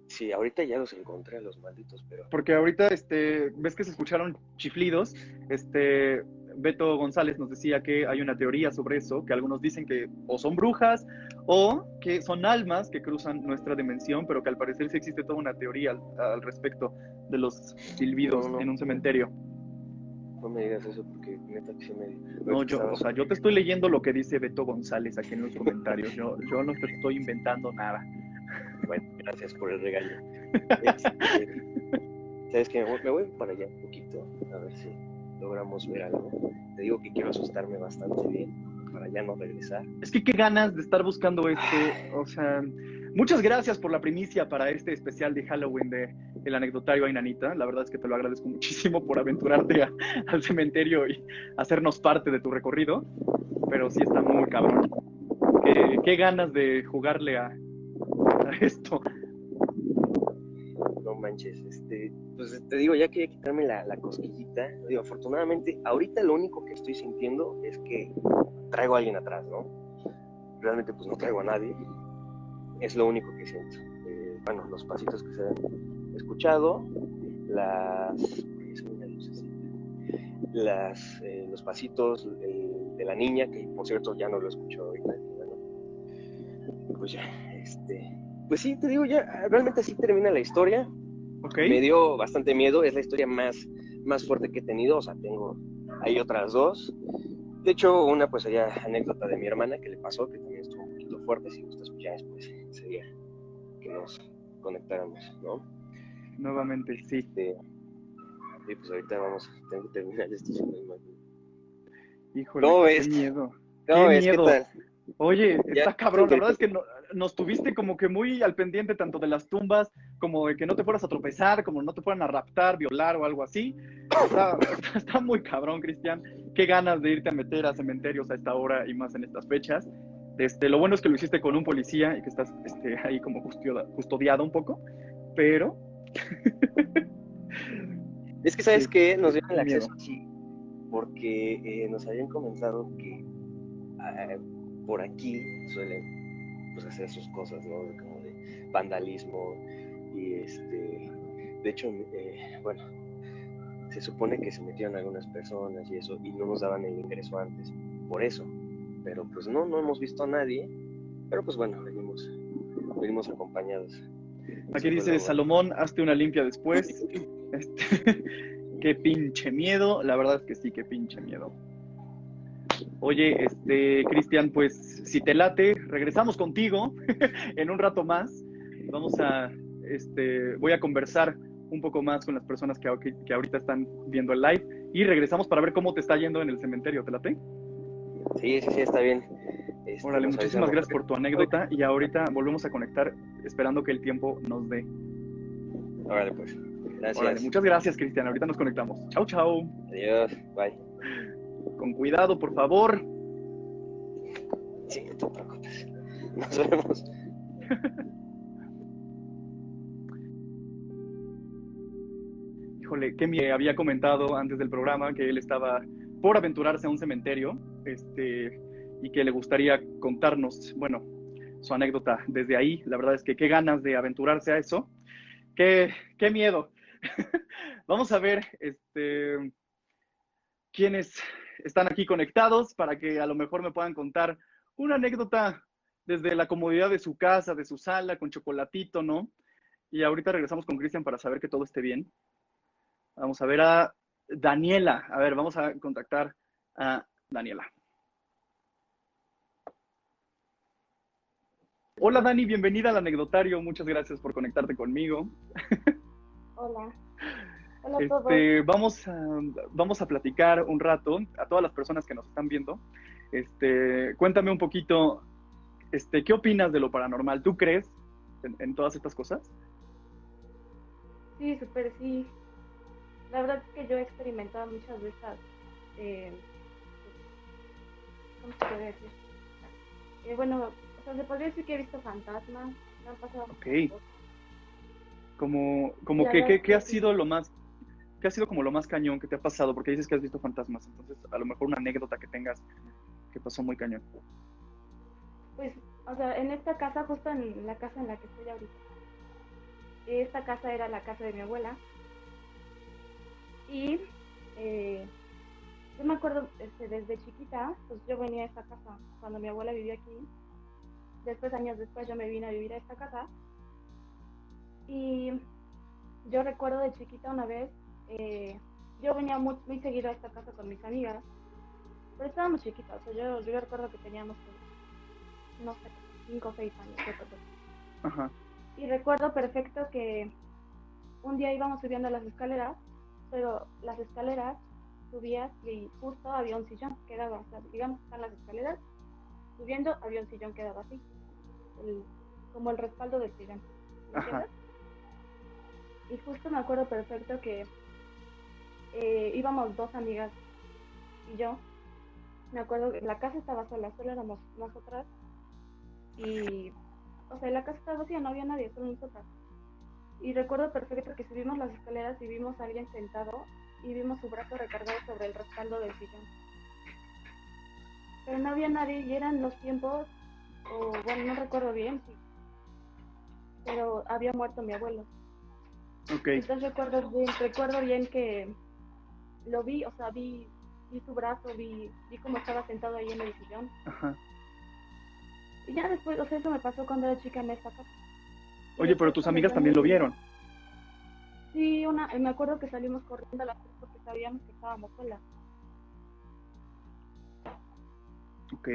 Sí, ahorita ya los encontré, los malditos, pero... Porque ahorita, este, ves que se escucharon chiflidos, este, Beto González nos decía que hay una teoría sobre eso, que algunos dicen que o son brujas o que son almas que cruzan nuestra dimensión, pero que al parecer sí existe toda una teoría al, respecto de los silbidos en un cementerio. No me digas eso porque neta que me... No, yo, o sea, yo te estoy leyendo lo que dice Beto González aquí en los comentarios, yo, yo no te estoy inventando nada. Bueno, gracias por el regaño. Este, Sabes que me voy para allá un poquito, a ver si logramos ver algo. Te digo que quiero asustarme bastante bien para ya no regresar. Es que qué ganas de estar buscando esto. O sea, muchas gracias por la primicia para este especial de Halloween de El Anecdotario Ainanita. La verdad es que te lo agradezco muchísimo por aventurarte al cementerio y hacernos parte de tu recorrido. Pero sí está muy cabrón. qué ganas de jugarle a, esto. No manches, este, pues te digo, ya quería quitarme la, la cosquillita. Digo, afortunadamente, ahorita lo único que estoy sintiendo es que traigo a alguien atrás, ¿no? Realmente, pues no traigo a nadie. Es lo único que siento. Eh, bueno, los pasitos que se han escuchado, las. Las, eh, los pasitos de la niña, que por cierto ya no lo escucho ahorita. Bueno, pues ya, este, pues sí, te digo, ya realmente así termina la historia. Okay. Me dio bastante miedo, es la historia más, más fuerte que he tenido, o sea, tengo, hay otras dos. De hecho, una pues sería anécdota de mi hermana que le pasó, que también estuvo un poquito fuerte, si gustas pues ya después sería que nos conectáramos, ¿no? Nuevamente, sí. Este, y pues ahorita vamos, tengo que terminar esto. Híjole, ¿Cómo ves? qué miedo. ¿Cómo ves? ¿Qué tal? Oye, está cabrón, la verdad es que nos tuviste como que muy al pendiente tanto de las tumbas como de que no te fueras a tropezar, como no te fueran a raptar, violar o algo así. Está, muy cabrón, Cristian. Qué ganas de irte a meter a cementerios a esta hora y más en estas fechas. Este, lo bueno es que lo hiciste con un policía y que estás este, ahí como custodiado un poco, pero... es que, ¿sabes qué? Nos dieron el acceso porque eh, nos habían comentado que... Ah, por aquí suelen pues, hacer sus cosas, ¿no? Como de vandalismo y este, de hecho, eh, bueno, se supone que se metieron algunas personas y eso y no nos daban el ingreso antes, por eso, pero pues no, no hemos visto a nadie, pero pues bueno, venimos, venimos acompañados. Aquí dice Salomón, hazte una limpia después. Este, qué pinche miedo, la verdad es que sí, qué pinche miedo. Oye, este, Cristian, pues si te late, regresamos contigo en un rato más. Vamos a, este, voy a conversar un poco más con las personas que, que, ahorita están viendo el live y regresamos para ver cómo te está yendo en el cementerio. ¿Te late? Sí, sí, sí, está bien. Este, Órale, muchísimas gracias por tu anécdota y ahorita volvemos a conectar esperando que el tiempo nos dé. Órale, pues. Gracias. muchas gracias, Cristian. Ahorita nos conectamos. Chau, chau. Adiós. Bye. Con cuidado, por favor. Sí, te preocupes. Nos vemos. Híjole, que me había comentado antes del programa que él estaba por aventurarse a un cementerio este, y que le gustaría contarnos, bueno, su anécdota desde ahí. La verdad es que qué ganas de aventurarse a eso. Qué, qué miedo. Vamos a ver este, quiénes están aquí conectados para que a lo mejor me puedan contar una anécdota desde la comodidad de su casa, de su sala, con chocolatito, ¿no? Y ahorita regresamos con Cristian para saber que todo esté bien. Vamos a ver a Daniela, a ver, vamos a contactar a Daniela. Hola Dani, bienvenida al anecdotario. Muchas gracias por conectarte conmigo. Hola. Hola a este, todos. Vamos, a, vamos a platicar un rato a todas las personas que nos están viendo. Este, cuéntame un poquito, este, ¿qué opinas de lo paranormal? ¿Tú crees en, en todas estas cosas? Sí, súper sí. La verdad es que yo he experimentado muchas de estas. eh, ¿Cómo se puede decir? Eh, bueno, o sea, se podría decir que he visto fantasmas. Me han pasado cosas. Como, como que, verdad ¿qué, qué ha que sí. sido lo más, qué ha sido como lo más cañón que te ha pasado? Porque dices que has visto fantasmas, entonces a lo mejor una anécdota que tengas que pasó muy cañón. Pues, o sea, en esta casa, justo en la casa en la que estoy ahorita. Esta casa era la casa de mi abuela. Y eh, yo me acuerdo este, desde chiquita, pues yo venía a esta casa cuando mi abuela vivía aquí. Después, años después, yo me vine a vivir a esta casa. Y yo recuerdo de chiquita una vez, eh, yo venía muy, muy seguido a esta casa con mis amigas, pero estábamos chiquitas. O sea, yo, yo recuerdo que teníamos, como, no sé, 5 o 6 años. Ajá. Y recuerdo perfecto que un día íbamos subiendo las escaleras, pero las escaleras subías y justo había un sillón que daba, o sea, digamos que están las escaleras, subiendo había un sillón que daba así, el- como el respaldo del sillón. Y justo me acuerdo perfecto que eh, íbamos dos amigas y yo. Me acuerdo que la casa estaba sola, solo éramos nosotras. Y, o sea, la casa estaba vacía, no había nadie, solo nosotras. Y recuerdo perfecto que subimos las escaleras y vimos a alguien sentado y vimos su brazo recargado sobre el respaldo del sillón. Pero no había nadie y eran los tiempos, o bueno, no recuerdo bien, sí. Pero había muerto mi abuelo. Ok. Entonces recuerdo bien, recuerdo bien que lo vi, o sea, vi, vi su brazo, vi, vi cómo estaba sentado ahí en el sillón. Ajá. Y ya después, o sea, eso me pasó cuando era chica en esta casa. Oye, pero tus amigas también lo vieron. Sí, una, me acuerdo que salimos corriendo a las tres porque sabíamos que estábamos solas. Ok.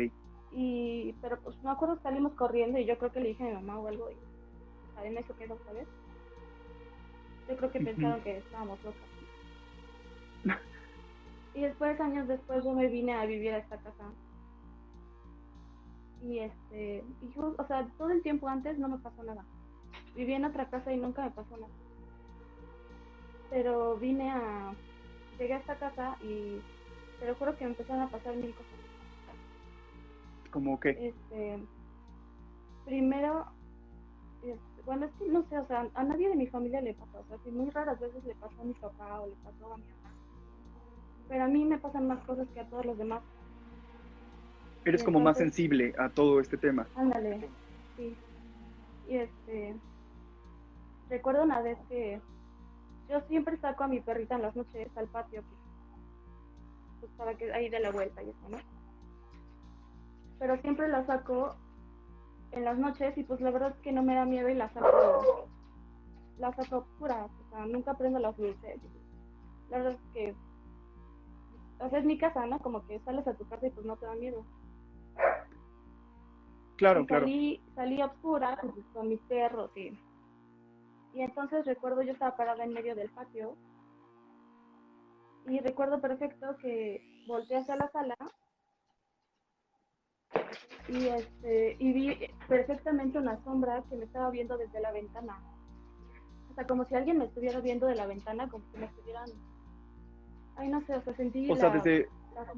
Y, pero pues me acuerdo que salimos corriendo y yo creo que le dije a mi mamá o algo y o sea, en eso quedó, ¿sabes? Yo creo que pensaron que estábamos locas. Y después, años después, yo me vine a vivir a esta casa. Y este, y yo, o sea, todo el tiempo antes no me pasó nada. Viví en otra casa y nunca me pasó nada. Pero vine a, llegué a esta casa y te lo juro que me empezaron a pasar mil cosas. Como que, Este, primero, este, bueno, es que no sé, o sea, a nadie de mi familia le pasa, o sea, que muy raras veces le pasó a mi papá o le pasó a mi mamá. Pero a mí me pasan más cosas que a todos los demás. eres como más sensible a todo este tema. Ándale, sí. Y este, recuerdo una vez que yo siempre saco a mi perrita en las noches al patio, pues, pues para que ahí dé la vuelta y eso, ¿no? Pero siempre la saco en las noches y pues la verdad es que no me da miedo y la saco, la saco oscura, o sea, nunca prendo las luces. La verdad es que, o sea, es mi casa, ¿no? Como que sales a tu casa y pues no te da miedo. Claro, Y claro. salí, salí a oscuras pues, con mis perros y, y entonces recuerdo yo estaba parada en medio del patio y recuerdo perfecto que volteé hacia la sala y este y vi perfectamente una sombra que me estaba viendo desde la ventana. O sea, como si alguien me estuviera viendo de la ventana, como si me estuvieran... Ay, no sé, o sea, sentí O sea, la- desde, la-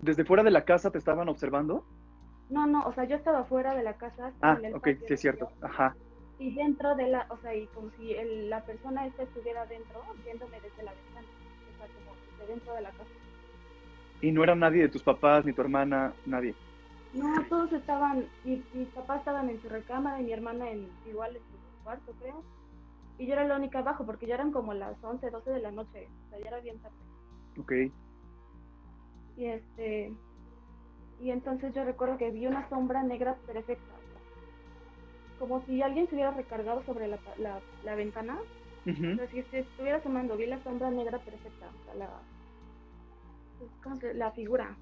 desde fuera de la casa te estaban observando. No, no, o sea, yo estaba fuera de la casa. Ah, ok, patio sí es cierto. Ajá. Y dentro de la, o sea, y como si el- la persona esta estuviera dentro, viéndome desde la ventana, o sea, como de dentro de la casa. Y no era nadie de tus papás, ni tu hermana, nadie. No, todos estaban, mi- mis papás estaban en su recámara y mi hermana en igual en su cuarto, creo. Y yo era la única abajo, porque ya eran como las 11, 12 de la noche, o sea, ya era bien tarde. Ok. Y este, y entonces yo recuerdo que vi una sombra negra perfecta, como si alguien se hubiera recargado sobre la, la, la ventana. O sea, si se estuviera asomando, vi la sombra negra perfecta, o sea, la, pues, ¿cómo se- la figura.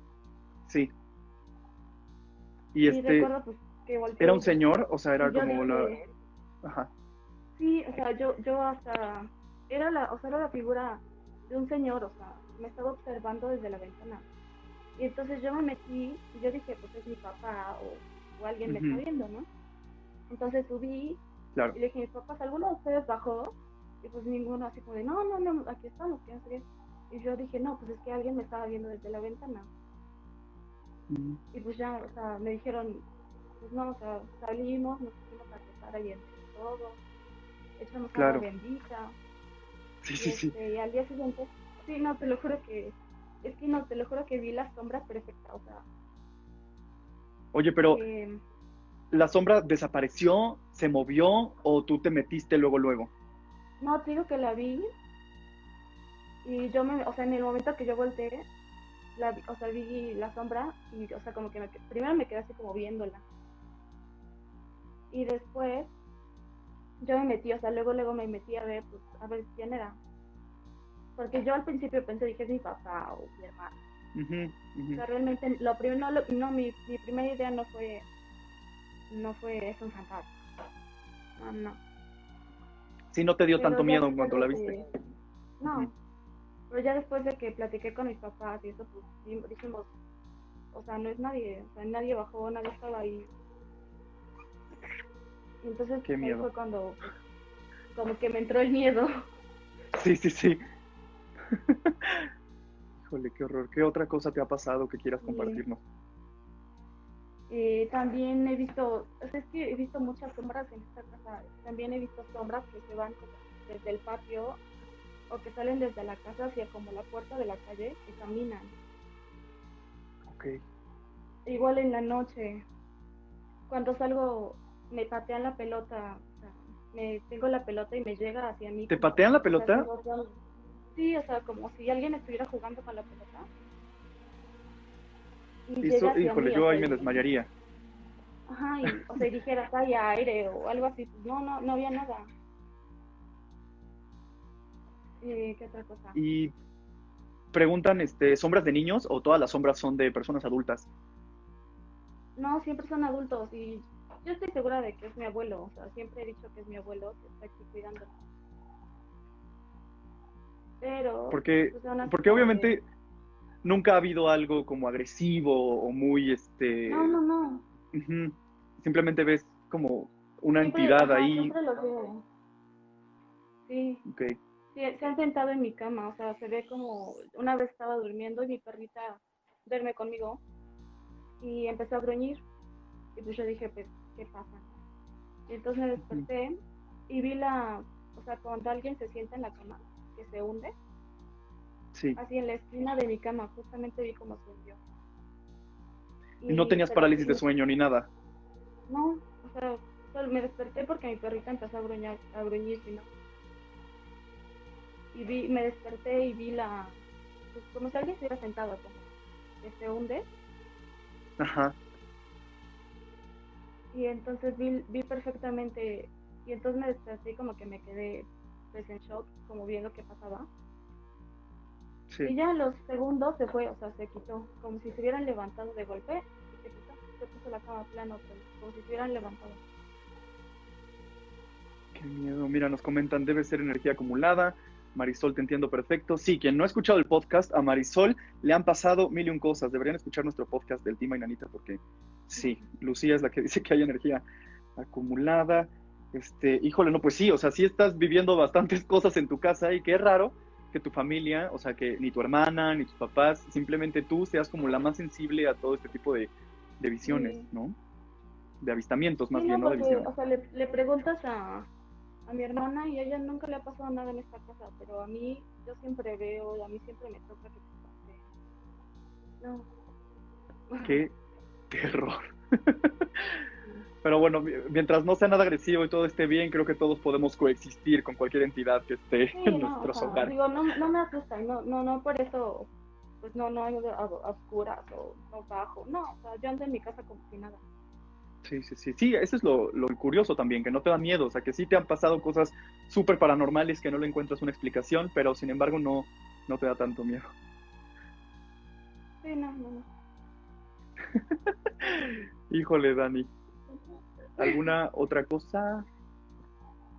Sí. Y Y este, recuerdo pues, que volteé. ¿Era un señor? O sea, era como la... Ajá. Sí, o sea, yo, yo hasta, era la, o sea, era la figura de un señor, o sea, me estaba observando desde la ventana. Y entonces yo me metí y yo dije, pues es mi papá o, o alguien me está viendo, ¿no? Entonces subí Claro. y le dije, mis papás, ¿alguno de ustedes bajó? Y pues ninguno, así como de, no, no, no, aquí estamos, que no sé qué. Y yo dije, no, pues es que alguien me estaba viendo desde la ventana. Mm, Y pues ya, o sea, me dijeron, pues no, o sea, salimos, nos pusimos a rezar ahí entre todos, echamos Claro. agua bendita. Sí, y, sí, sí. este, y al día siguiente, sí, no, te lo juro que, es que no, te lo juro que vi la sombra perfecta, o sea, Oye, pero que- ¿la sombra desapareció, se movió o tú te metiste luego, luego? no, te digo que la vi, y yo me, o sea, en el momento que yo volteé, la, o sea, vi la sombra, y, o sea, como que me, primero me quedé así como viéndola, y después, yo me metí, o sea, luego, luego me metí a ver, pues, a ver quién era, porque yo al principio pensé, dije, es mi papá o mi hermano, ujú. O sea, realmente, lo primero, no, lo- no mi, mi primera idea no fue, no fue, es un fantasma. No, no. Sí, no te dio Pero tanto miedo en cuanto la viste. que- No, pero ya después de que platiqué con mis papás y eso, pues di- dijimos, o sea, no es nadie, o sea, nadie bajó, nadie estaba ahí. Y entonces Qué miedo. fue cuando, pues, como que me entró el miedo. Sí, sí, sí. Híjole, qué horror. ¿Qué otra cosa te ha pasado que quieras Sí. Eh, también he visto, o sea, es que he visto muchas sombras en esta casa. También he visto sombras que se van desde el patio o que salen desde la casa hacia como la puerta de la calle y caminan. Ok. Igual en la noche, cuando salgo, me patean la pelota. o sea, me tengo la pelota y me llega hacia mí. ¿Te patean la pelota? Sí, o sea, como si alguien estuviera jugando con la pelota. Y híjole, mí, yo ahí me desmayaría. Ajá, y, o sea, dijera, hay aire o algo así. No, no, no había nada. Eh, ¿Qué otra cosa? Y preguntan, este, ¿sombras de niños o todas las sombras son de personas adultas? No, siempre son adultos y yo estoy segura de que es mi abuelo. O sea, siempre he dicho que es mi abuelo que está aquí cuidando. Pero. Porque, pues, porque que- obviamente nunca ha habido algo como agresivo o muy, este... No, no, no. Simplemente ves como una Siempre- entidad ajá, ahí. Siempre los veo. Sí, Ok. sí, se han sentado en mi cama. O sea, se ve como. Una vez estaba durmiendo y mi perrita duerme conmigo y empezó a gruñir. Y pues yo dije, pues, ¿qué pasa? Y entonces me desperté y vi la. O sea, cuando alguien se sienta en la cama, que se hunde. Sí. así en la esquina de mi cama, justamente vi cómo se hundió. Y no tenías parálisis de sueño ni nada. No, o sea, solo me desperté porque mi perrita empezó a gruñir, a gruñir, y no. Y vi, me desperté y vi la, pues como si alguien estuviera sentado, como que se hunde, Ajá. y entonces vi, vi perfectamente, y entonces me desperté y como que me quedé pues en shock, como viendo qué pasaba. Y ya a los segundos se fue, o sea, se quitó, como si se hubieran levantado de golpe y se quitó, se puso la cama plana como si se hubieran levantado. Qué miedo. Mira, nos comentan, debe ser energía acumulada. Marisol, te entiendo perfecto. Sí, quien no ha escuchado el podcast, a Marisol le han pasado mil y un cosas. Deberían escuchar nuestro podcast del Tima y Nanita porque sí, Lucía es la que dice que hay energía acumulada. Este, híjole, no, pues sí, o sea, sí estás viviendo bastantes cosas en tu casa y qué raro que tu familia, o sea, que ni tu hermana, ni tus papás, simplemente tú seas como la más sensible a todo este tipo de, de visiones, Sí. ¿no? De avistamientos, más Sí, bien, no, de porque, visiones. o sea, le, le preguntas a, a mi hermana y a ella nunca le ha pasado nada en esta casa, pero a mí, yo siempre veo, a mí siempre me toca que. No. Qué terror. Pero bueno, mi- mientras no sea nada agresivo y todo esté bien, creo que todos podemos coexistir con cualquier entidad que esté Sí, en no, o nuestros sea, hogares. digo, no, no me asusta, no, no, no por eso, pues no, no a oscuras o no bajo, no, o sea, yo ando en mi casa como si nada. Sí, sí, sí. Sí, eso es lo, lo curioso también, que no te da miedo. O sea, que sí te han pasado cosas súper paranormales que no le encuentras una explicación, pero sin embargo no, no te da tanto miedo. Sí, no, no, no. Híjole, Dani. ¿Alguna otra cosa?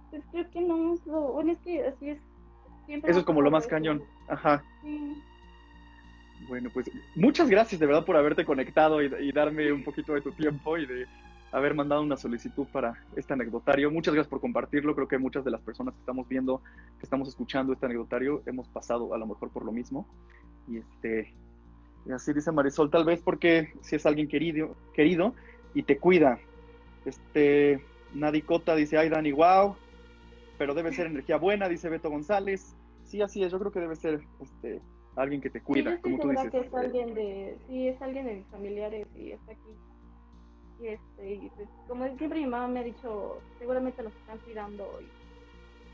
Pues creo que no es lo. Bueno, es que así es. Siempre Eso es como lo más cañón. Ajá. Sí. Bueno, pues muchas gracias de verdad por haberte conectado y, y darme un poquito de tu tiempo y de haber mandado una solicitud para este anecdotario. Muchas gracias por compartirlo. Creo que muchas de las personas que estamos viendo, que estamos escuchando este anecdotario, hemos pasado a lo mejor por lo mismo. Y este, y así dice Marisol, tal vez porque si es alguien querido, querido y te cuida. Este, Nadicota dice, ay Dani, wow, pero debe ser energía buena, dice Beto González. Sí, así es, yo creo que debe ser este, alguien que te Sí, cuida, yo estoy como tú dices. que es alguien de. Sí, es alguien de mis familiares y está aquí. Y este, y pues, como siempre mi mamá me ha dicho, seguramente los están cuidando. Y,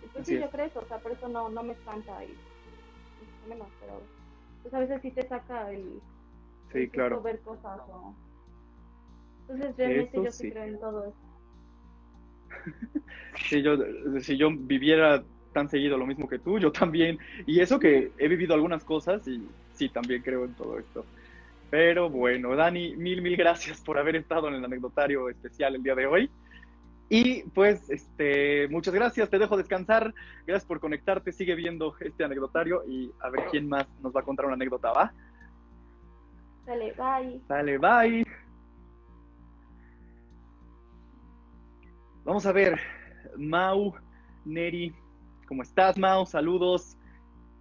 y pues Así sí, es. yo creo eso, o sea, por eso no, no me espanta y. menos, pero. Pues a veces sí te saca el. Sí, el claro. ver cosas o. Entonces realmente Eso yo sí creo en todo eso. Si yo, si yo viviera tan seguido lo mismo que tú, yo también. Y eso que he vivido algunas cosas y sí, también creo en todo esto. Pero bueno, Dani, mil, mil gracias por haber estado en el anecdotario especial el día de hoy. Y pues, este, muchas gracias, te dejo descansar. Gracias por conectarte, sigue viendo este anecdotario y a ver quién más nos va a contar una anécdota, ¿va? Dale, bye. Dale, bye. Vamos a ver, Mau, Neri, ¿cómo estás, Mau? Saludos.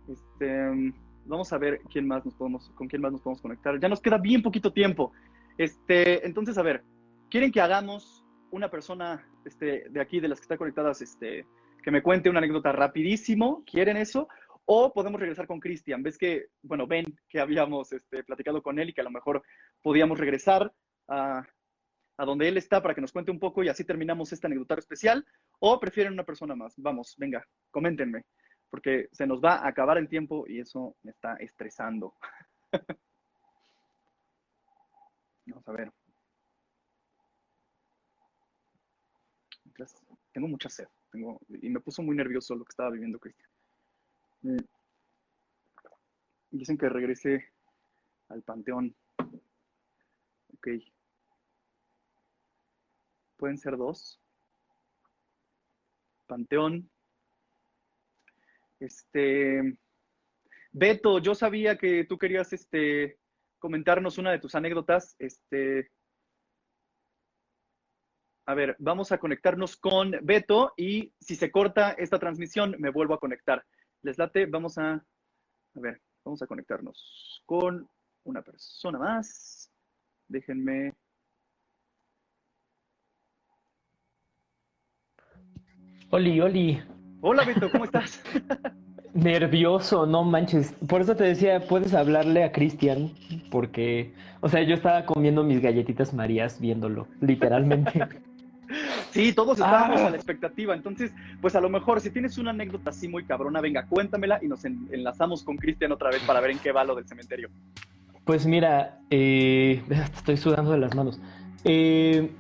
Este, vamos a ver quién más nos podemos, con quién más nos podemos conectar. Ya nos queda bien poquito tiempo. Este, entonces, a ver, ¿quieren que hagamos una persona este, de aquí, de las que están conectadas, este, que me cuente una anécdota rapidísimo? ¿Quieren eso? O podemos regresar con Cristian. Ves que, bueno, ven que habíamos este, platicado con él y que a lo mejor podíamos regresar a, a donde él está para que nos cuente un poco y así terminamos este anecdotario especial. O prefieren una persona más. Vamos, venga, coméntenme, porque se nos va a acabar el tiempo y eso me está estresando. Vamos a ver. Tengo mucha sed. Y me puso muy nervioso lo que estaba viviendo Cristian. Mm. Dicen que regrese al panteón. Ok. Pueden ser dos. Panteón. Este. Beto, yo sabía que tú querías este, comentarnos una de tus anécdotas. Este. A ver, vamos a conectarnos con Beto y si se corta esta transmisión, me vuelvo a conectar. ¿Les late? Vamos a. A ver, vamos a conectarnos con una persona más. Déjenme. Oli, Oli, Hola Beto, ¿cómo estás? nervioso, no manches. Por eso te decía, puedes hablarle a Cristian, porque, o sea, yo estaba comiendo mis galletitas Marías viéndolo, literalmente. Sí, todos estábamos Ah. a la expectativa. Entonces, pues a lo mejor, si tienes una anécdota así muy cabrona, venga, cuéntamela y nos en- enlazamos con Cristian otra vez para ver en qué va lo del cementerio. Pues mira, eh, estoy sudando de las manos. Eh,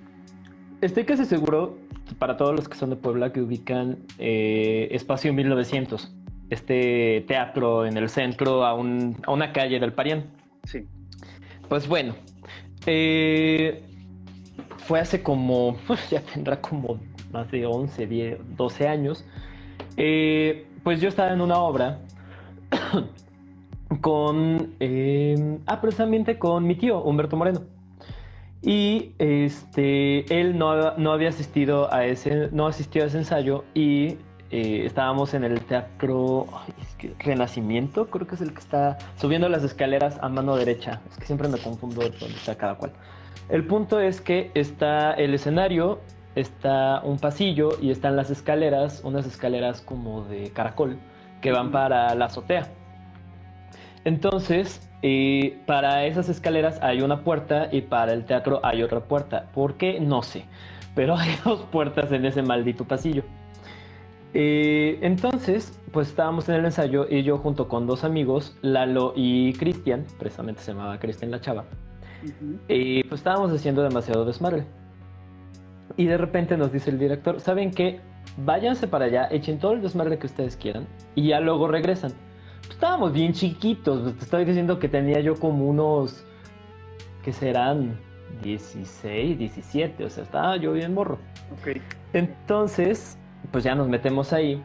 estoy casi seguro, para todos los que son de Puebla, que ubican eh, Espacio 1900, este teatro en el centro, a, un- a una calle del Parián. Sí. Pues bueno, eh, fue hace como, ya tendrá como más de 11, 10, 12 años. Eh, pues yo estaba en una obra con, eh, ah, precisamente con mi tío, Humberto Moreno. Y este, él no, no había asistido a ese, no asistió a ese ensayo y eh, estábamos en el teatro ay, es que Renacimiento, creo que es el que está subiendo las escaleras a mano derecha. Es que siempre me confundo de dónde está cada cual. El punto es que está el escenario, está un pasillo y están las escaleras, unas escaleras como de caracol que van para la azotea. Entonces, eh, para esas escaleras hay una puerta y para el teatro hay otra puerta. ¿Por qué? No sé. Pero hay dos puertas en ese maldito pasillo. Eh, entonces, pues estábamos en el ensayo y yo junto con dos amigos, Lalo y Cristian, precisamente se llamaba Cristian la chava, y pues estábamos haciendo demasiado desmadre. Y de repente nos dice el director, ¿saben qué? Váyanse para allá, echen todo el desmadre que ustedes quieran y ya luego regresan. Estábamos bien chiquitos, pues, te estoy diciendo que tenía yo como unos, que serán 16, 17, o sea, estaba yo bien morro. Ok. Entonces, pues ya nos metemos ahí.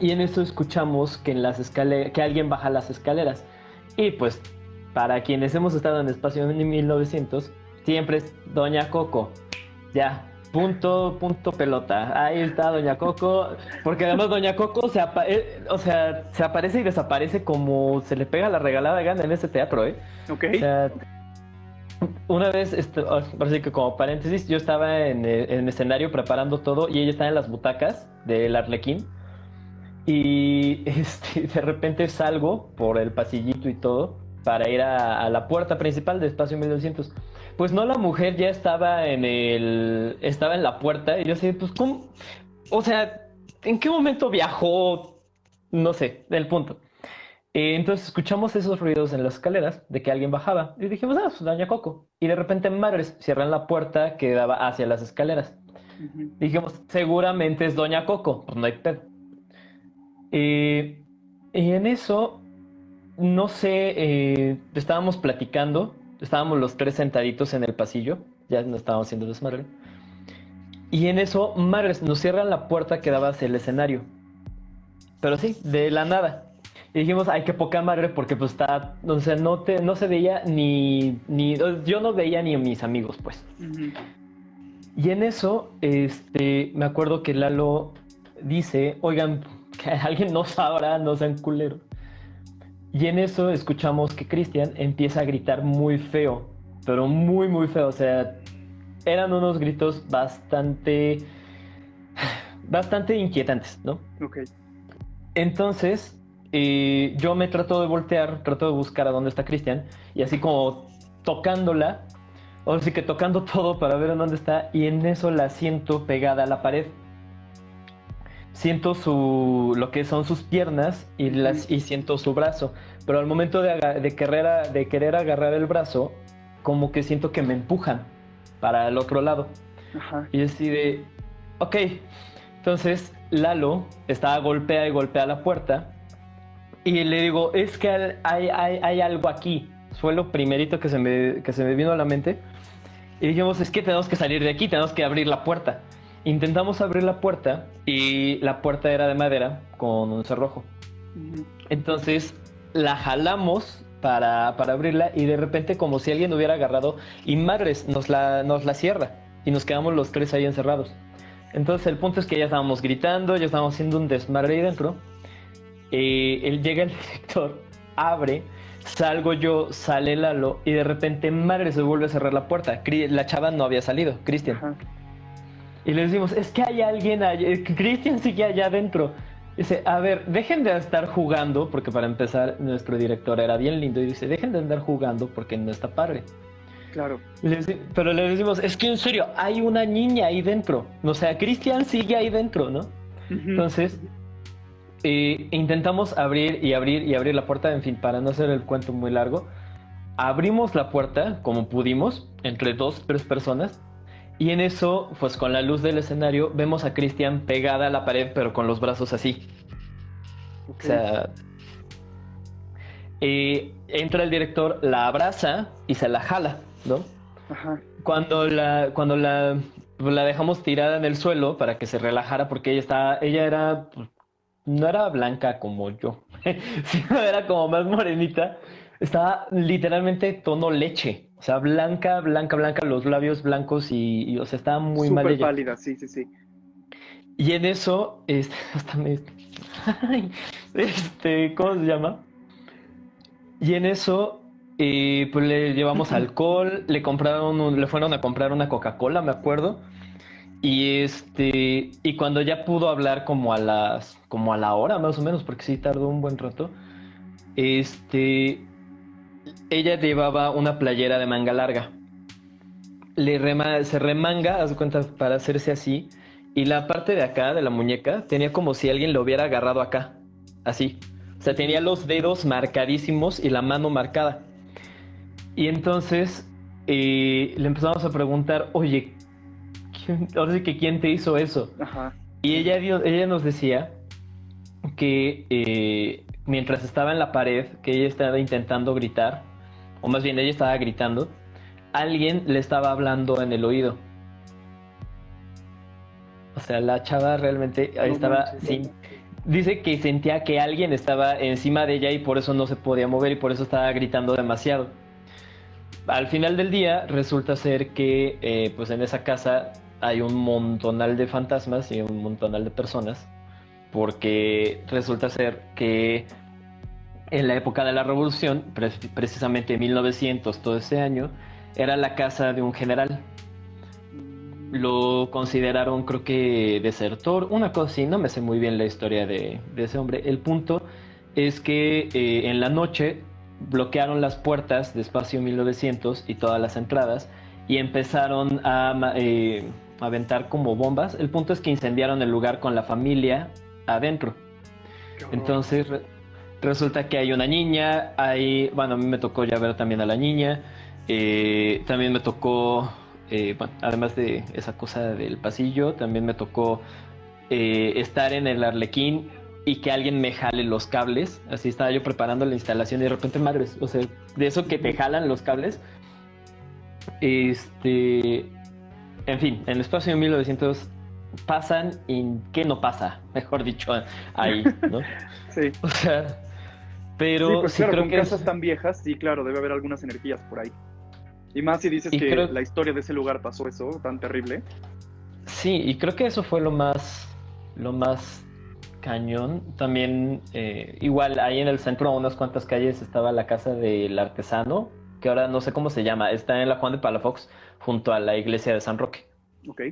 Y en eso escuchamos que, en las escaleras, que alguien baja las escaleras. Y pues, para quienes hemos estado en Espacio en 1900, siempre es Doña Coco. Ya, punto, punto pelota. Ahí está Doña Coco. Porque además Doña Coco se, apa- eh, o sea, se aparece y desaparece como se le pega la regalada gana en ese teatro, ¿eh? Ok. O sea, una vez, esto, así que como paréntesis, yo estaba en el, en el escenario preparando todo y ella estaba en las butacas del Arlequín. Y este, de repente salgo por el pasillito y todo para ir a, a la puerta principal de Espacio 1900. Pues no, la mujer ya estaba en el. Estaba en la puerta y yo sé, pues, ¿cómo? O sea, ¿en qué momento viajó? No sé, del punto. Eh, entonces escuchamos esos ruidos en las escaleras de que alguien bajaba y dijimos, ah, pues Doña Coco. Y de repente madres cierran la puerta que daba hacia las escaleras. Dijimos, seguramente es Doña Coco, pues no hay pedo. Eh, y en eso, no sé, eh, estábamos platicando, estábamos los tres sentaditos en el pasillo, ya no estábamos haciendo desmadre. Y en eso, madres, nos cierran la puerta que daba hacia el escenario. Pero sí, de la nada. Y dijimos, ay, qué poca madre, porque pues está, o sea, no, te, no se veía ni, ni, yo no veía ni a mis amigos, pues. Y en eso, este, me acuerdo que Lalo dice, oigan, que alguien no sabrá, no sean culeros. Y en eso escuchamos que Cristian empieza a gritar muy feo, pero muy, muy feo. O sea, eran unos gritos bastante, bastante inquietantes, ¿no? Ok. Entonces, eh, yo me trato de voltear, trato de buscar a dónde está Cristian, y así como tocándola, o sí que tocando todo para ver en dónde está, y en eso la siento pegada a la pared. Siento su, lo que son sus piernas y, las, y siento su brazo, pero al momento de, de, querer, de querer agarrar el brazo, como que siento que me empujan para el otro lado. Ajá. Y así de, ok. Entonces Lalo estaba golpea y golpea la puerta. Y le digo, es que hay, hay, hay algo aquí. Fue lo primerito que se, me, que se me vino a la mente. Y dijimos, es que tenemos que salir de aquí, tenemos que abrir la puerta. Intentamos abrir la puerta y la puerta era de madera con un cerrojo. Entonces la jalamos para, para abrirla y de repente como si alguien hubiera agarrado y madres nos la, nos la cierra y nos quedamos los tres ahí encerrados. Entonces el punto es que ya estábamos gritando, ya estábamos haciendo un desmadre ahí dentro. Eh, él llega el director, abre, salgo yo, sale Lalo y de repente madre se vuelve a cerrar la puerta. La chava no había salido, Cristian. Y le decimos, es que hay alguien allá, Cristian sigue allá adentro. Dice, a ver, dejen de estar jugando, porque para empezar, nuestro director era bien lindo y dice, dejen de andar jugando porque no está padre. Claro. Pero le decimos, es que en serio, hay una niña ahí dentro. O sea, Cristian sigue ahí dentro, ¿no? Entonces, eh, intentamos abrir y abrir y abrir la puerta, en fin, para no hacer el cuento muy largo. Abrimos la puerta como pudimos, entre dos, tres personas. Y en eso, pues con la luz del escenario, vemos a Cristian pegada a la pared, pero con los brazos así. O sea, eh, entra el director, la abraza y se la jala, ¿no? Ajá. Cuando la, cuando la, la dejamos tirada en el suelo para que se relajara, porque ella estaba, ella era, no era blanca como yo, sino era como más morenita. Estaba literalmente tono leche, o sea, blanca, blanca, blanca, los labios blancos y, y, o sea, estaba muy mal Súper ella. pálida, sí, sí, sí. Y en eso, este, hasta me, Ay, este, ¿cómo se llama? Y en eso, eh, pues le llevamos alcohol, le compraron, un- le fueron a comprar una Coca-Cola, me acuerdo. Y este, y cuando ya pudo hablar como a las, como a la hora más o menos, porque sí tardó un buen rato, este, ella llevaba una playera de manga larga. Le rema- se remanga, haz cuenta, para hacerse así. Y la parte de acá, de la muñeca, tenía como si alguien lo hubiera agarrado acá. Así. O sea, tenía los dedos marcadísimos y la mano marcada. Y entonces eh, le empezamos a preguntar, oye, ¿quién, ahora sí que quién te hizo eso? Ajá. Y ella, ella nos decía que eh, mientras estaba en la pared, que ella estaba intentando gritar, o más bien ella estaba gritando, alguien le estaba hablando en el oído. O sea, la chava realmente No estaba manches. sin... Dice que sentía que alguien estaba encima de ella y por eso no se podía mover y por eso estaba gritando demasiado. Al final del día resulta ser que eh, pues en esa casa hay un montonal de fantasmas y un montonal de personas porque resulta ser que en la época de la revolución, pre- precisamente en 1900, todo ese año, era la casa de un general. Lo consideraron, creo que, desertor, una cosa así, no me sé muy bien la historia de, de ese hombre. El punto es que eh, en la noche bloquearon las puertas de Espacio 1900 y todas las entradas y empezaron a eh, aventar como bombas. El punto es que incendiaron el lugar con la familia adentro. Entonces resulta que hay una niña, hay, bueno, a mí me tocó ya ver también a la niña, eh, también me tocó, eh, bueno, además de esa cosa del pasillo, también me tocó eh, estar en el arlequín y que alguien me jale los cables, así estaba yo preparando la instalación y de repente, madres, o sea, de eso que te jalan los cables, este, en fin, en el espacio de 1900 pasan y qué no pasa, mejor dicho, ahí, ¿no? Sí. O sea, Sí, pero pues sí claro, creo con que es- casas tan viejas, sí, claro, debe haber algunas energías por ahí. Y más si dices Y que creo- la historia de ese lugar pasó eso, tan terrible. sí, y creo que eso fue lo más, lo más cañón. También, eh, igual ahí en el centro, a unas cuantas calles, estaba la casa del artesano, que ahora no sé cómo se llama, está en la Juan de Palafox, junto a la iglesia de San Roque. Ok.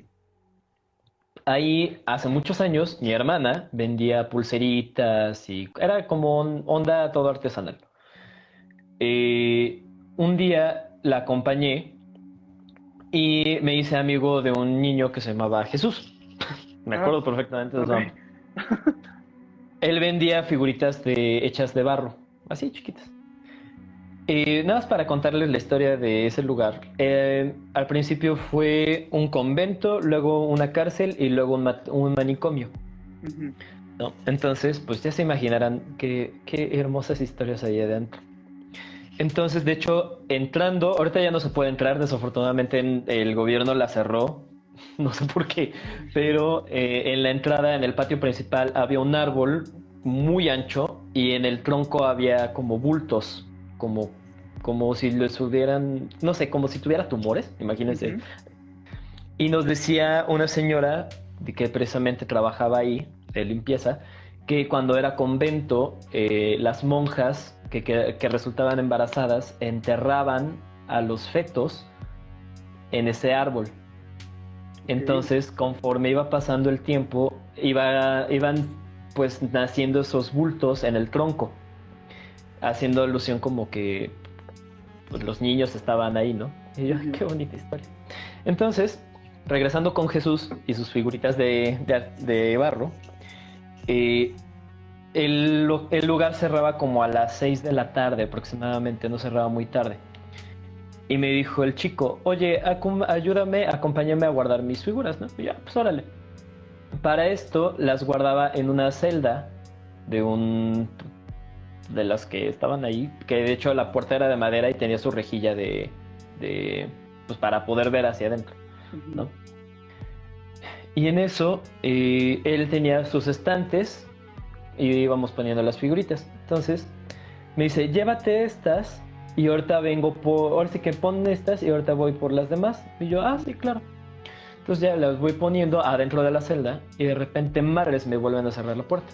Ahí, hace muchos años, mi hermana vendía pulseritas y era como onda todo artesanal. Eh, un día la acompañé y me hice amigo de un niño que se llamaba Jesús. Me Ah, acuerdo perfectamente de su ok. nombre. Él vendía figuritas de, hechas de barro, así chiquitas. Eh, nada más para contarles la historia de ese lugar. Eh, al principio fue un convento, luego una cárcel y luego un, manicomio. Entonces, pues ya se imaginarán qué, qué hermosas historias hay adentro. Entonces, de hecho, entrando, ahorita ya no se puede entrar, desafortunadamente en- el gobierno la cerró, no sé por qué, pero eh, en la entrada, en el patio principal, había un árbol muy ancho y en el tronco había como bultos, como, como si les hubieran, no sé, como si tuviera tumores, imagínense. Y nos decía una señora de que precisamente trabajaba ahí, de limpieza, que cuando era convento, eh, las monjas que, que- que resultaban embarazadas enterraban a los fetos en ese árbol. Entonces, conforme iba pasando el tiempo, iba, iban pues naciendo esos bultos en el tronco, haciendo alusión como que pues, los niños estaban ahí, ¿no? Y yo, qué bonita historia. Entonces, regresando con Jesús y sus figuritas de, de- de barro, eh, el, el lugar cerraba como a las 6 de la tarde aproximadamente, no cerraba muy tarde. Y me dijo el chico, oye, ayúdame, acompáñame a guardar mis figuras, ¿no? Y ya, pues órale. Para esto las guardaba en una celda de un de las que estaban ahí, que de hecho la puerta era de madera y tenía su rejilla de, de pues para poder ver hacia adentro. ¿no? Y en eso eh, él tenía sus estantes y íbamos poniendo las figuritas. Entonces me dice, llévate estas y ahorita vengo por, ahora sí que pon estas y ahorita voy por las demás. Y yo, ah, sí, claro. Entonces ya las voy poniendo adentro de la celda y de repente madres me vuelven a cerrar la puerta.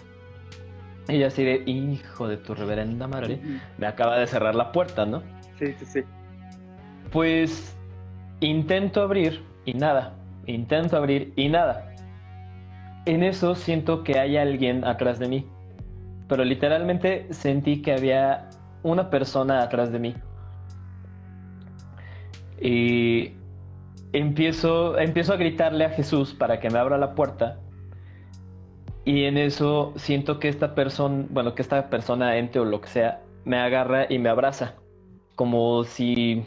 Y yo así de, hijo de tu reverenda madre, me acaba de cerrar la puerta, ¿no? Sí, sí, sí. Pues intento abrir y nada. Intento abrir y nada. En eso siento que hay alguien atrás de mí. Pero literalmente sentí que había una persona atrás de mí. Y empiezo, empiezo a gritarle a Jesús para que me abra la puerta. Y en eso siento que esta persona, bueno, que esta persona, ente o lo que sea, me agarra y me abraza. Como si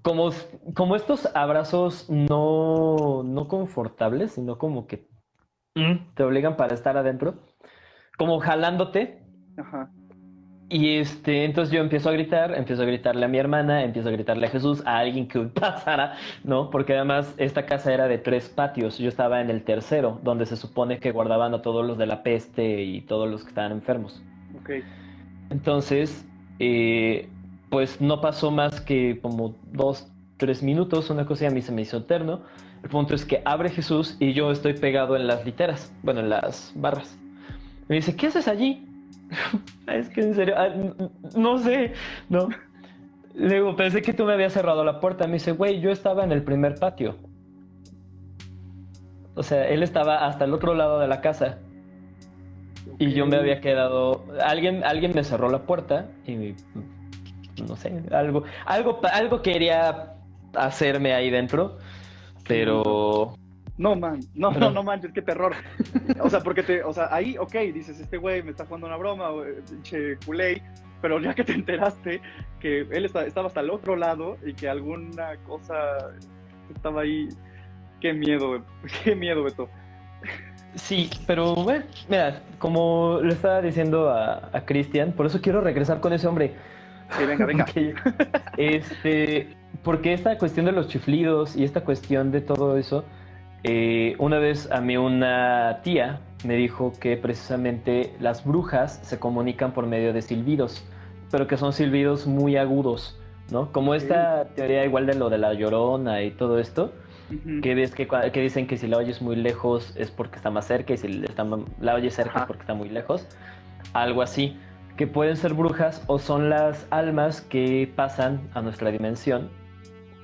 como, como estos abrazos no, no confortables, sino como que mm, te obligan para estar adentro, como jalándote. Ajá. Y este, entonces yo empiezo a gritar, empiezo a gritarle a mi hermana, empiezo a gritarle a Jesús, a alguien que pasara, ¿no? Porque además esta casa era de tres patios, yo estaba en el tercero, donde se supone que guardaban a todos los de la peste y todos los que estaban enfermos. Ok. Entonces, eh, pues no pasó más que como dos, tres minutos, una cosa y a mí se me hizo eterno. El punto es que abre Jesús y yo estoy pegado en las literas, bueno, en las barras. Me dice, ¿qué haces allí? es que en serio, ah, no sé, no. Luego pensé que tú me habías cerrado la puerta. Me dice, güey, yo estaba en el primer patio. O sea, él estaba hasta el otro lado de la casa. Y yo me había quedado. Alguien, alguien me cerró la puerta y no sé, algo, algo, algo quería hacerme ahí dentro, pero No, man, no, no, no manches, qué terror. O sea, porque te, o sea, ahí, ok, dices, este güey me está jugando una broma, güey, pinche culé, pero ya que te enteraste que él está- estaba hasta el otro lado y que alguna cosa estaba ahí, qué miedo, qué miedo, Beto. sí, pero bueno, mira, como le estaba diciendo a, a Cristian, por eso quiero regresar con ese hombre. Sí, venga, venga. Porque, este, porque esta cuestión de los chiflidos y esta cuestión de todo eso, eh, una vez a mí una tía me dijo que precisamente las brujas se comunican por medio de silbidos, pero que son silbidos muy agudos, ¿no? Como esta teoría igual de lo de la llorona y todo esto, que, ves que, cua- que dicen que si la oyes muy lejos es porque está más cerca y si está la oyes cerca Ajá. es porque está muy lejos. Algo así. Que pueden ser brujas o son las almas que pasan a nuestra dimensión.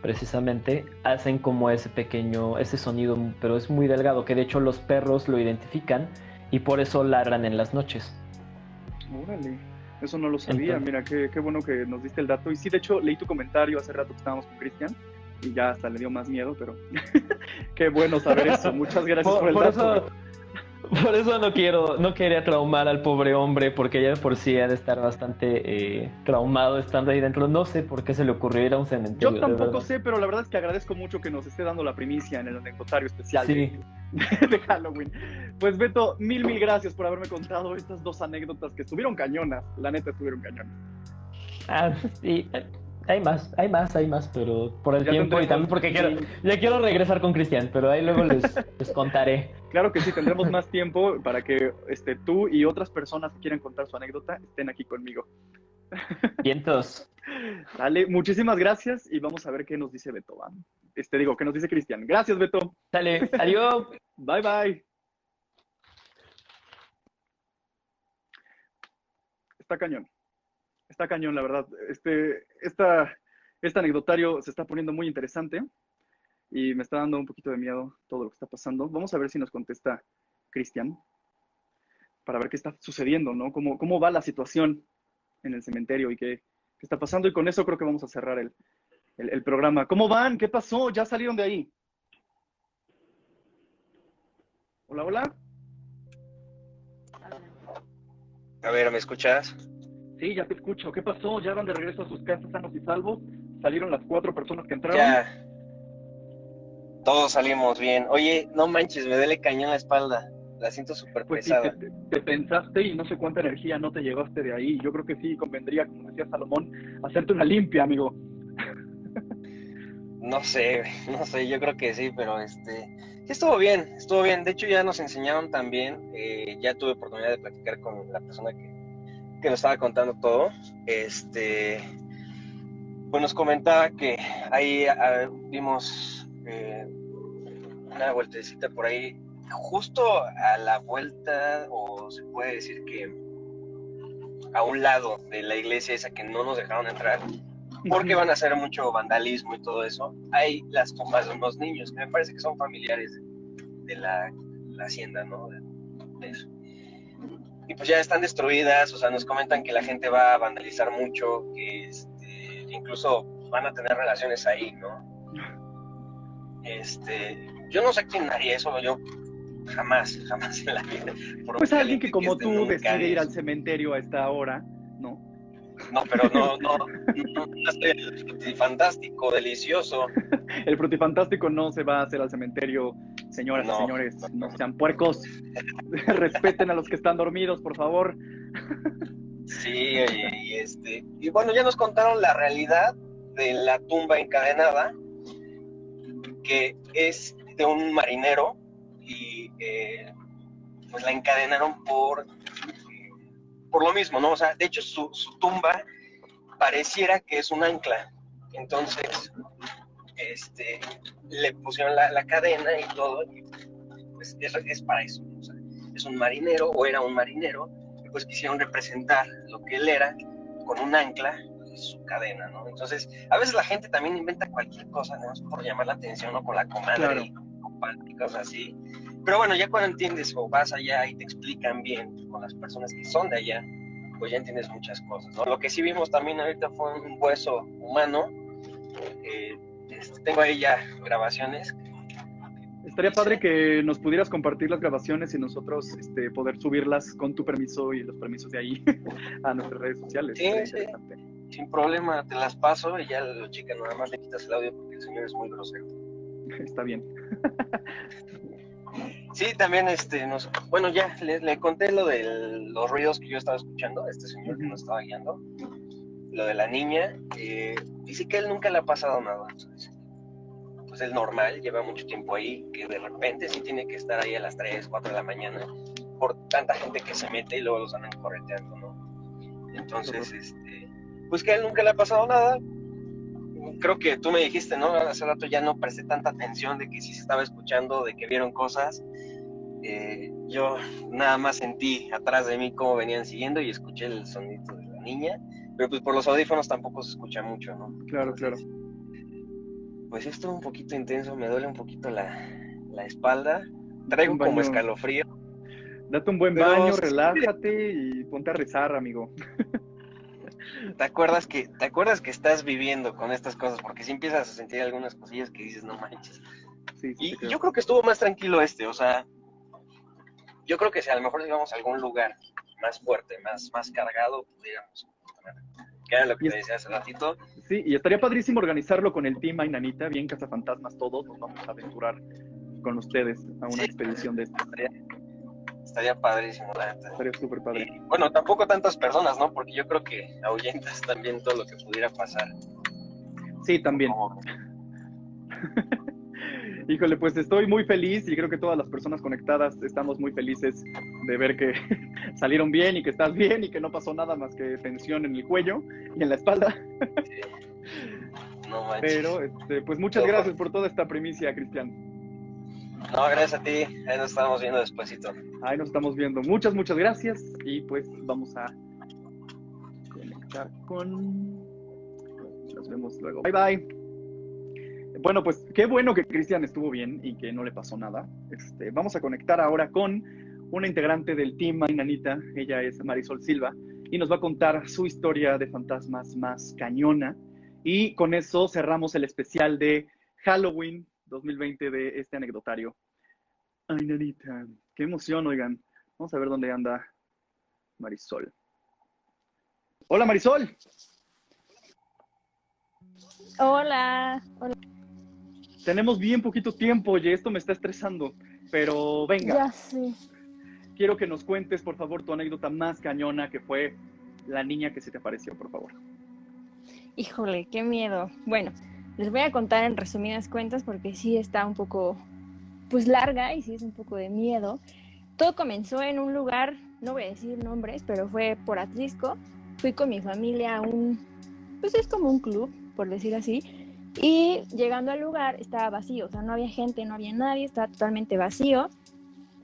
Precisamente hacen como ese pequeño, ese sonido, pero es muy delgado, que de hecho los perros lo identifican y por eso ladran en las noches. Órale, eso no lo sabía, Entonces- mira, qué, qué bueno que nos diste el dato. Y sí, de hecho, leí tu comentario hace rato que estábamos con Cristian y ya hasta le dio más miedo, pero qué bueno saber eso. Muchas gracias por, Por, el por dato. eso, por eso no quiero, no quería traumar al pobre hombre, porque ya de por sí ha de estar bastante eh, traumado estando ahí dentro. No sé por qué se le ocurrió ir a un cementerio. Yo tampoco sé, pero la verdad es que agradezco mucho que nos esté dando la primicia en el anecdotario especial Sí. de, de Halloween. Pues Beto, mil, mil gracias por haberme contado estas dos anécdotas que estuvieron cañonas. La neta, estuvieron cañonas. Ah, sí, hay más, hay más, hay más, pero por el Ya tiempo y también porque quiero, ya quiero regresar con Cristian, pero ahí luego les, les contaré. Claro que sí, tendremos más tiempo para que este, tú y otras personas que quieran contar su anécdota estén aquí conmigo. Vientos. Dale, muchísimas gracias y vamos a ver qué nos dice Beto. ¿va? Este digo, qué nos dice Cristian. Gracias, Beto. Sale, adiós. Bye, bye. Está cañón. Está cañón, la verdad. Este, esta, este anecdotario se está poniendo muy interesante y me está dando un poquito de miedo todo lo que está pasando. Vamos a ver si nos contesta Cristian para ver qué está sucediendo, ¿no? Cómo, cómo va la situación en el cementerio y qué, qué está pasando. Y con eso creo que vamos a cerrar el, el, el programa. ¿Cómo van? ¿Qué pasó? ¿Ya salieron de ahí? Hola, hola. A ver, ¿me escuchas? Sí, ya te escucho. ¿Qué pasó? ¿Ya van de regreso a sus casas sanos y salvos? ¿Salieron las cuatro personas que entraron? Ya. Todos salimos bien. Oye, no manches, me duele cañón la espalda. La siento súper Pues sí, pesada. te, te pensaste y no sé cuánta energía no te llevaste de ahí. Yo creo que sí convendría, como decía Salomón, hacerte una limpia, amigo. No sé, no sé, yo creo que sí, pero este. Sí estuvo bien, estuvo bien. De hecho, ya nos enseñaron también. eh, ya tuve oportunidad de platicar con la persona que, que nos estaba contando todo. Este. Pues nos comentaba que ahí ah, vimos eh, una vueltecita por ahí, justo a la vuelta, o se puede decir que a un lado de la iglesia esa que no nos dejaron entrar, porque van a hacer mucho vandalismo y todo eso. Hay las tumbas de unos niños que me parece que son familiares de, de la, la hacienda, ¿no? De, de eso. Y pues ya están destruidas, o sea, nos comentan que la gente va a vandalizar mucho, que este, incluso van a tener relaciones ahí, ¿no? Este, yo no sé quién haría eso, yo jamás, jamás en la vida. Por Pues alguien que como tú decide ir al cementerio a esta hora, ¿no? No, pero no, no, no, no estoy fantástico, delicioso. El frutifantástico no se va a hacer al cementerio, señoras y No, señores. no. No sean puercos. Respeten a los que están dormidos, por favor. Sí, oye, y este, y bueno, ya nos contaron la realidad de la tumba encadenada, que es de un marinero y eh, pues la encadenaron por, por lo mismo, ¿no? O sea, de hecho su, su tumba pareciera que es un ancla. Entonces, este, le pusieron la, la cadena y todo, y pues es, es para eso. O sea, es un marinero o era un marinero, y pues quisieron representar lo que él era con un ancla y su cadena, ¿no? Entonces, a veces la gente también inventa cualquier cosa, ¿no? por llamar la atención, ¿no? Con la comadre Claro. y cosas así. Pero bueno, ya cuando entiendes o vas allá y te explican bien con las personas que son de allá, pues ya entiendes muchas cosas, ¿no? Lo que sí vimos también ahorita fue un hueso humano. eh, este, tengo ahí ya grabaciones. Estaría padre que nos pudieras compartir las grabaciones y nosotros este, poder subirlas con tu permiso y los permisos de ahí a nuestras redes sociales. Sí, sí. Sin problema, te las paso y ya lo chica, nada más le quitas el audio porque el señor es muy grosero. Está bien. Sí, también, este, nos, bueno, ya le, le conté lo de los ruidos que yo estaba escuchando, a este señor que nos estaba guiando, lo de la niña, eh, dice que él nunca le ha pasado nada, pues es normal, lleva mucho tiempo ahí, que de repente sí tiene que estar ahí a las 3, 4 de la mañana, por tanta gente que se mete y luego los andan correteando, ¿no? Entonces, este, pues que a él nunca le ha pasado nada, creo que tú me dijiste, ¿no? Hace rato ya no presté tanta atención de que sí se estaba escuchando, de que vieron cosas. Eh, yo nada más sentí atrás de mí cómo venían siguiendo y escuché el sonido de la niña, pero pues por los audífonos tampoco se escucha mucho, ¿no? Claro, claro. Pues esto un poquito intenso, me duele un poquito la, la espalda, traigo como escalofrío. Date un buen Pero baño, sí. relájate y ponte a rezar, amigo. ¿Te acuerdas que te acuerdas que estás viviendo con estas cosas? Porque si empiezas a sentir algunas cosillas que dices, no manches. Sí, sí, Y creo. yo creo que estuvo más tranquilo este, o sea, yo creo que si a lo mejor íbamos a algún lugar más fuerte, más, más cargado, pudiéramos. Que era lo que te decía hace ratito. Sí, y estaría padrísimo organizarlo con el team Ainanita, bien cazafantasmas todos, nos vamos a aventurar con ustedes a una Sí. expedición de esta. Estaría, estaría padrísimo, la neta. Estaría súper padre. Y, bueno, tampoco tantas personas, ¿no? Porque yo creo que ahuyentas también todo lo que pudiera pasar. Sí, también. Como- Híjole, pues estoy muy feliz y creo que todas las personas conectadas estamos muy felices de ver que salieron bien y que estás bien y que no pasó nada más que tensión en el cuello y en la espalda. no manches. Pero, este, pues muchas gracias por toda esta primicia, Cristian. No, gracias a ti. Ahí nos estamos viendo despuesito. Ahí nos estamos viendo. Muchas, muchas gracias y pues vamos a conectar con... Nos vemos luego. Bye, bye. Bueno, pues qué bueno que Cristian estuvo bien y que no le pasó nada. Este, vamos a conectar ahora con una integrante del team Ainanita. Ella es Marisol Silva y nos va a contar su historia de fantasmas más cañona. Y con eso cerramos el especial de Halloween 2020 de este anecdotario. Ainanita, qué emoción, oigan. Vamos a ver dónde anda Marisol. Hola, Marisol. Hola. Hola. Tenemos bien poquito tiempo, oye, esto me está estresando. Pero venga, Ya sé. quiero que nos cuentes, por favor, tu anécdota más cañona que fue la niña que se te apareció, por favor. Híjole, qué miedo. Bueno, les voy a contar en resumidas cuentas porque sí está un poco, pues larga y sí es un poco de miedo. Todo comenzó en un lugar, no voy a decir nombres, pero fue por Atlisco. Fui con mi familia a un, pues es como un club, por decir así. Y llegando al lugar estaba vacío, o sea, no había gente, no había nadie, estaba totalmente vacío.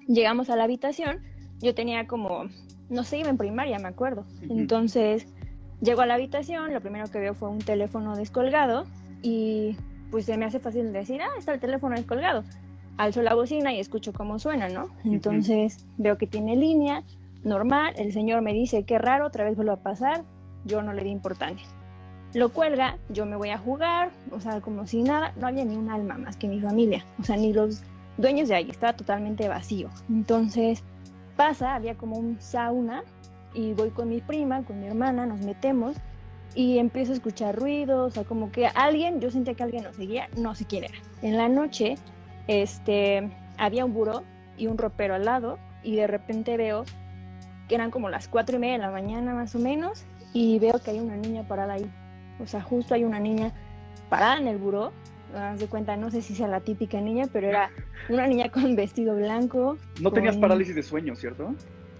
Llegamos a la habitación, yo tenía como, no sé, iba en primaria, me acuerdo. Entonces, llego a la habitación, lo primero que veo fue un teléfono descolgado y pues se me hace fácil decir, ah, está el teléfono descolgado. Alzo la bocina y escucho cómo suena, ¿no? Entonces veo que tiene línea, normal, el señor me dice, qué raro, otra vez vuelve a pasar, yo no le di importancia. Lo cuelga, yo me voy a jugar, o sea, como si nada, no había ni un alma más que mi familia, o sea, ni los dueños de ahí, estaba totalmente vacío. Entonces pasa, había como un sauna y voy con mi prima, con mi hermana, nos metemos y empiezo a escuchar ruidos, o sea, como que alguien, yo sentía que alguien nos seguía, no sé quién era. En la noche, este, había un buró y un ropero al lado y de repente veo que eran como las cuatro y media de la mañana más o menos, y veo que hay una niña parada ahí. O sea, justo hay una niña parada en el buró. De cuenta, no sé si sea la típica niña, pero era una niña con vestido blanco. No tenías con- parálisis de sueño, ¿cierto?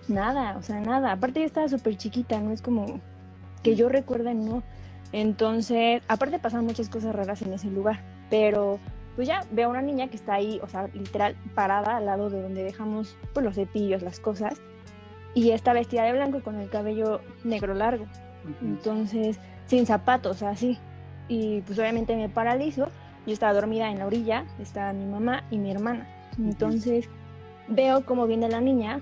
Nada, o sea, nada. Aparte yo estaba súper chiquita, no es como que yo recuerde, no. Entonces, aparte pasaban muchas cosas raras en ese lugar, pero pues ya veo a una niña que está ahí, o sea, literal parada al lado de donde dejamos pues los cepillos, las cosas, y está vestida de blanco con el cabello negro largo. Entonces, sin zapatos, así. Y pues obviamente me paralizo. Yo estaba dormida en la orilla, estaba mi mamá y mi hermana. Entonces, veo cómo viene la niña,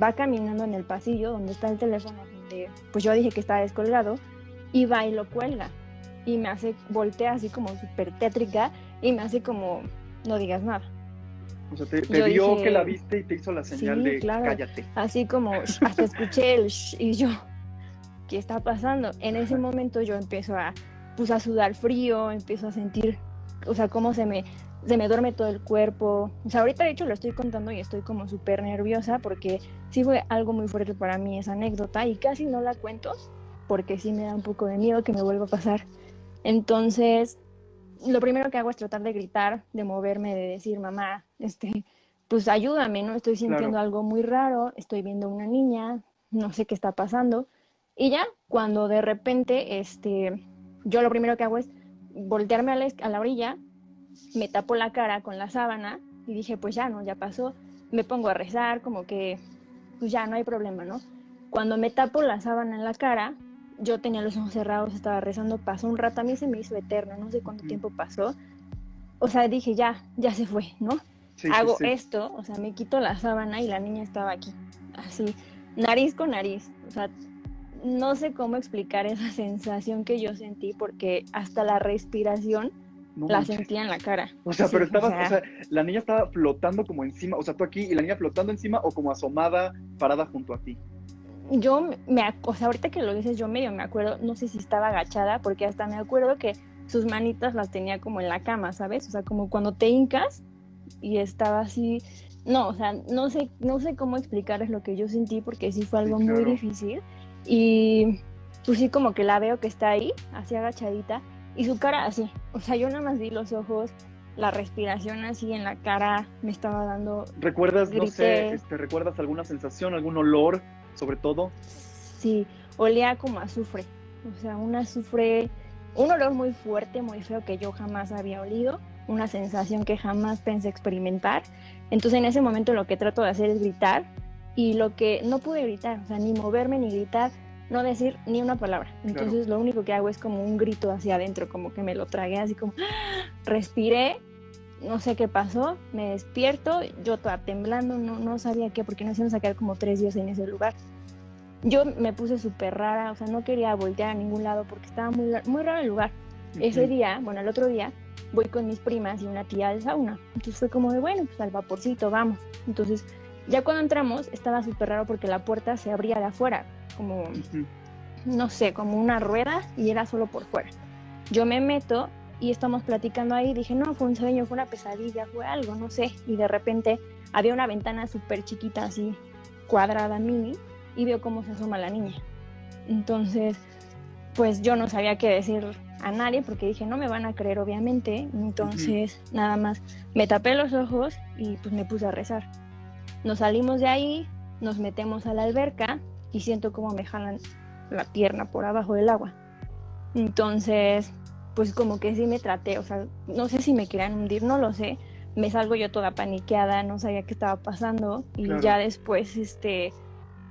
va caminando en el pasillo donde está el teléfono, donde pues yo dije que estaba descolgado, y va y lo cuelga. Y me hace, voltea así como súper tétrica y me hace como, no digas nada. O sea, te, te vio dije- que la viste y te hizo la señal Sí, de claro. cállate. Así como hasta escuché el "Shh", y yo, ¿qué está pasando? En ese momento yo empiezo a, pues, a sudar frío, empiezo a sentir, o sea, cómo se me, se me duerme todo el cuerpo. O sea, ahorita de hecho lo estoy contando y estoy como súper nerviosa porque sí fue algo muy fuerte para mí esa anécdota y casi no la cuento porque sí me da un poco de miedo que me vuelva a pasar. Entonces, lo primero que hago es tratar de gritar, de moverme, de decir, mamá, este, pues ayúdame, ¿no? Estoy sintiendo Claro. algo muy raro, estoy viendo una niña, no sé qué está pasando. Y ya, cuando de repente, este, yo lo primero que hago es voltearme a la, a la orilla, me tapo la cara con la sábana y dije, pues ya, ¿no? Ya pasó. Me pongo a rezar, como que, pues ya, no hay problema, ¿no? Cuando me tapo la sábana en la cara, yo tenía los ojos cerrados, estaba rezando, pasó un rato, a mí se me hizo eterno, no sé cuánto tiempo pasó. O sea, dije, ya, ya se fue, ¿no? Sí, sí, hago sí. esto, o sea, me quito la sábana y la niña estaba aquí, así, nariz con nariz. O sea, no sé cómo explicar esa sensación que yo sentí porque hasta la respiración No la sentía en la cara. O sea, Sí, pero estabas, o sea, la niña estaba flotando como encima, o sea, tú aquí y la niña flotando encima o como asomada, parada junto a ti. yo me, o sea, ahorita que lo dices, yo medio me acuerdo, no sé si estaba agachada, porque hasta me acuerdo que sus manitas las tenía como en la cama, ¿sabes? O sea, como cuando te hincas y estaba así, no, o sea, no sé, no sé cómo explicarles lo que yo sentí, porque sí fue Sí, algo muy difícil. Y pues sí, como que la veo que está ahí, así agachadita, y su cara así, o sea, yo nada más vi los ojos, la respiración así en la cara, me estaba dando ¿Recuerdas, no sé, este, recuerdas alguna sensación, algún olor, sobre todo? Sí, olía como a azufre. O sea, un azufre, un olor muy fuerte, muy feo que yo jamás había olido, una sensación que jamás pensé experimentar. Entonces en ese momento lo que trato de hacer es gritar y lo que no pude gritar, o sea, ni moverme ni gritar, no decir ni una palabra. Entonces lo único que hago es como un grito hacia adentro, como que me lo tragué así como, respiré, no sé qué pasó, me despierto, yo toda temblando, no, no sabía qué, porque nos íbamos a quedar como tres días en ese lugar. Yo me puse súper rara, o sea, no quería voltear a ningún lado porque estaba muy, muy raro el lugar. Ese día, bueno, el otro día, voy con mis primas y una tía al sauna. Entonces fue como de, bueno, pues al vaporcito, vamos. Entonces, ya cuando entramos, estaba súper raro porque la puerta se abría de afuera, como, no sé, como una rueda y era solo por fuera. Yo me meto y estamos platicando ahí. Dije, no, fue un sueño, fue una pesadilla, fue algo, no sé. Y de repente había una ventana súper chiquita, así cuadrada, mini, y veo cómo se asoma la niña. Entonces, pues yo no sabía qué decir a nadie porque dije, no me van a creer, obviamente. Entonces, nada más me tapé los ojos y pues me puse a rezar. Nos salimos de ahí, nos metemos a la alberca y siento como me jalan la pierna por abajo del agua. Entonces, pues como que sí me traté, o sea, no sé si me querían hundir, no lo sé. Me salgo yo toda paniqueada, no sabía qué estaba pasando y Claro. ya después, este,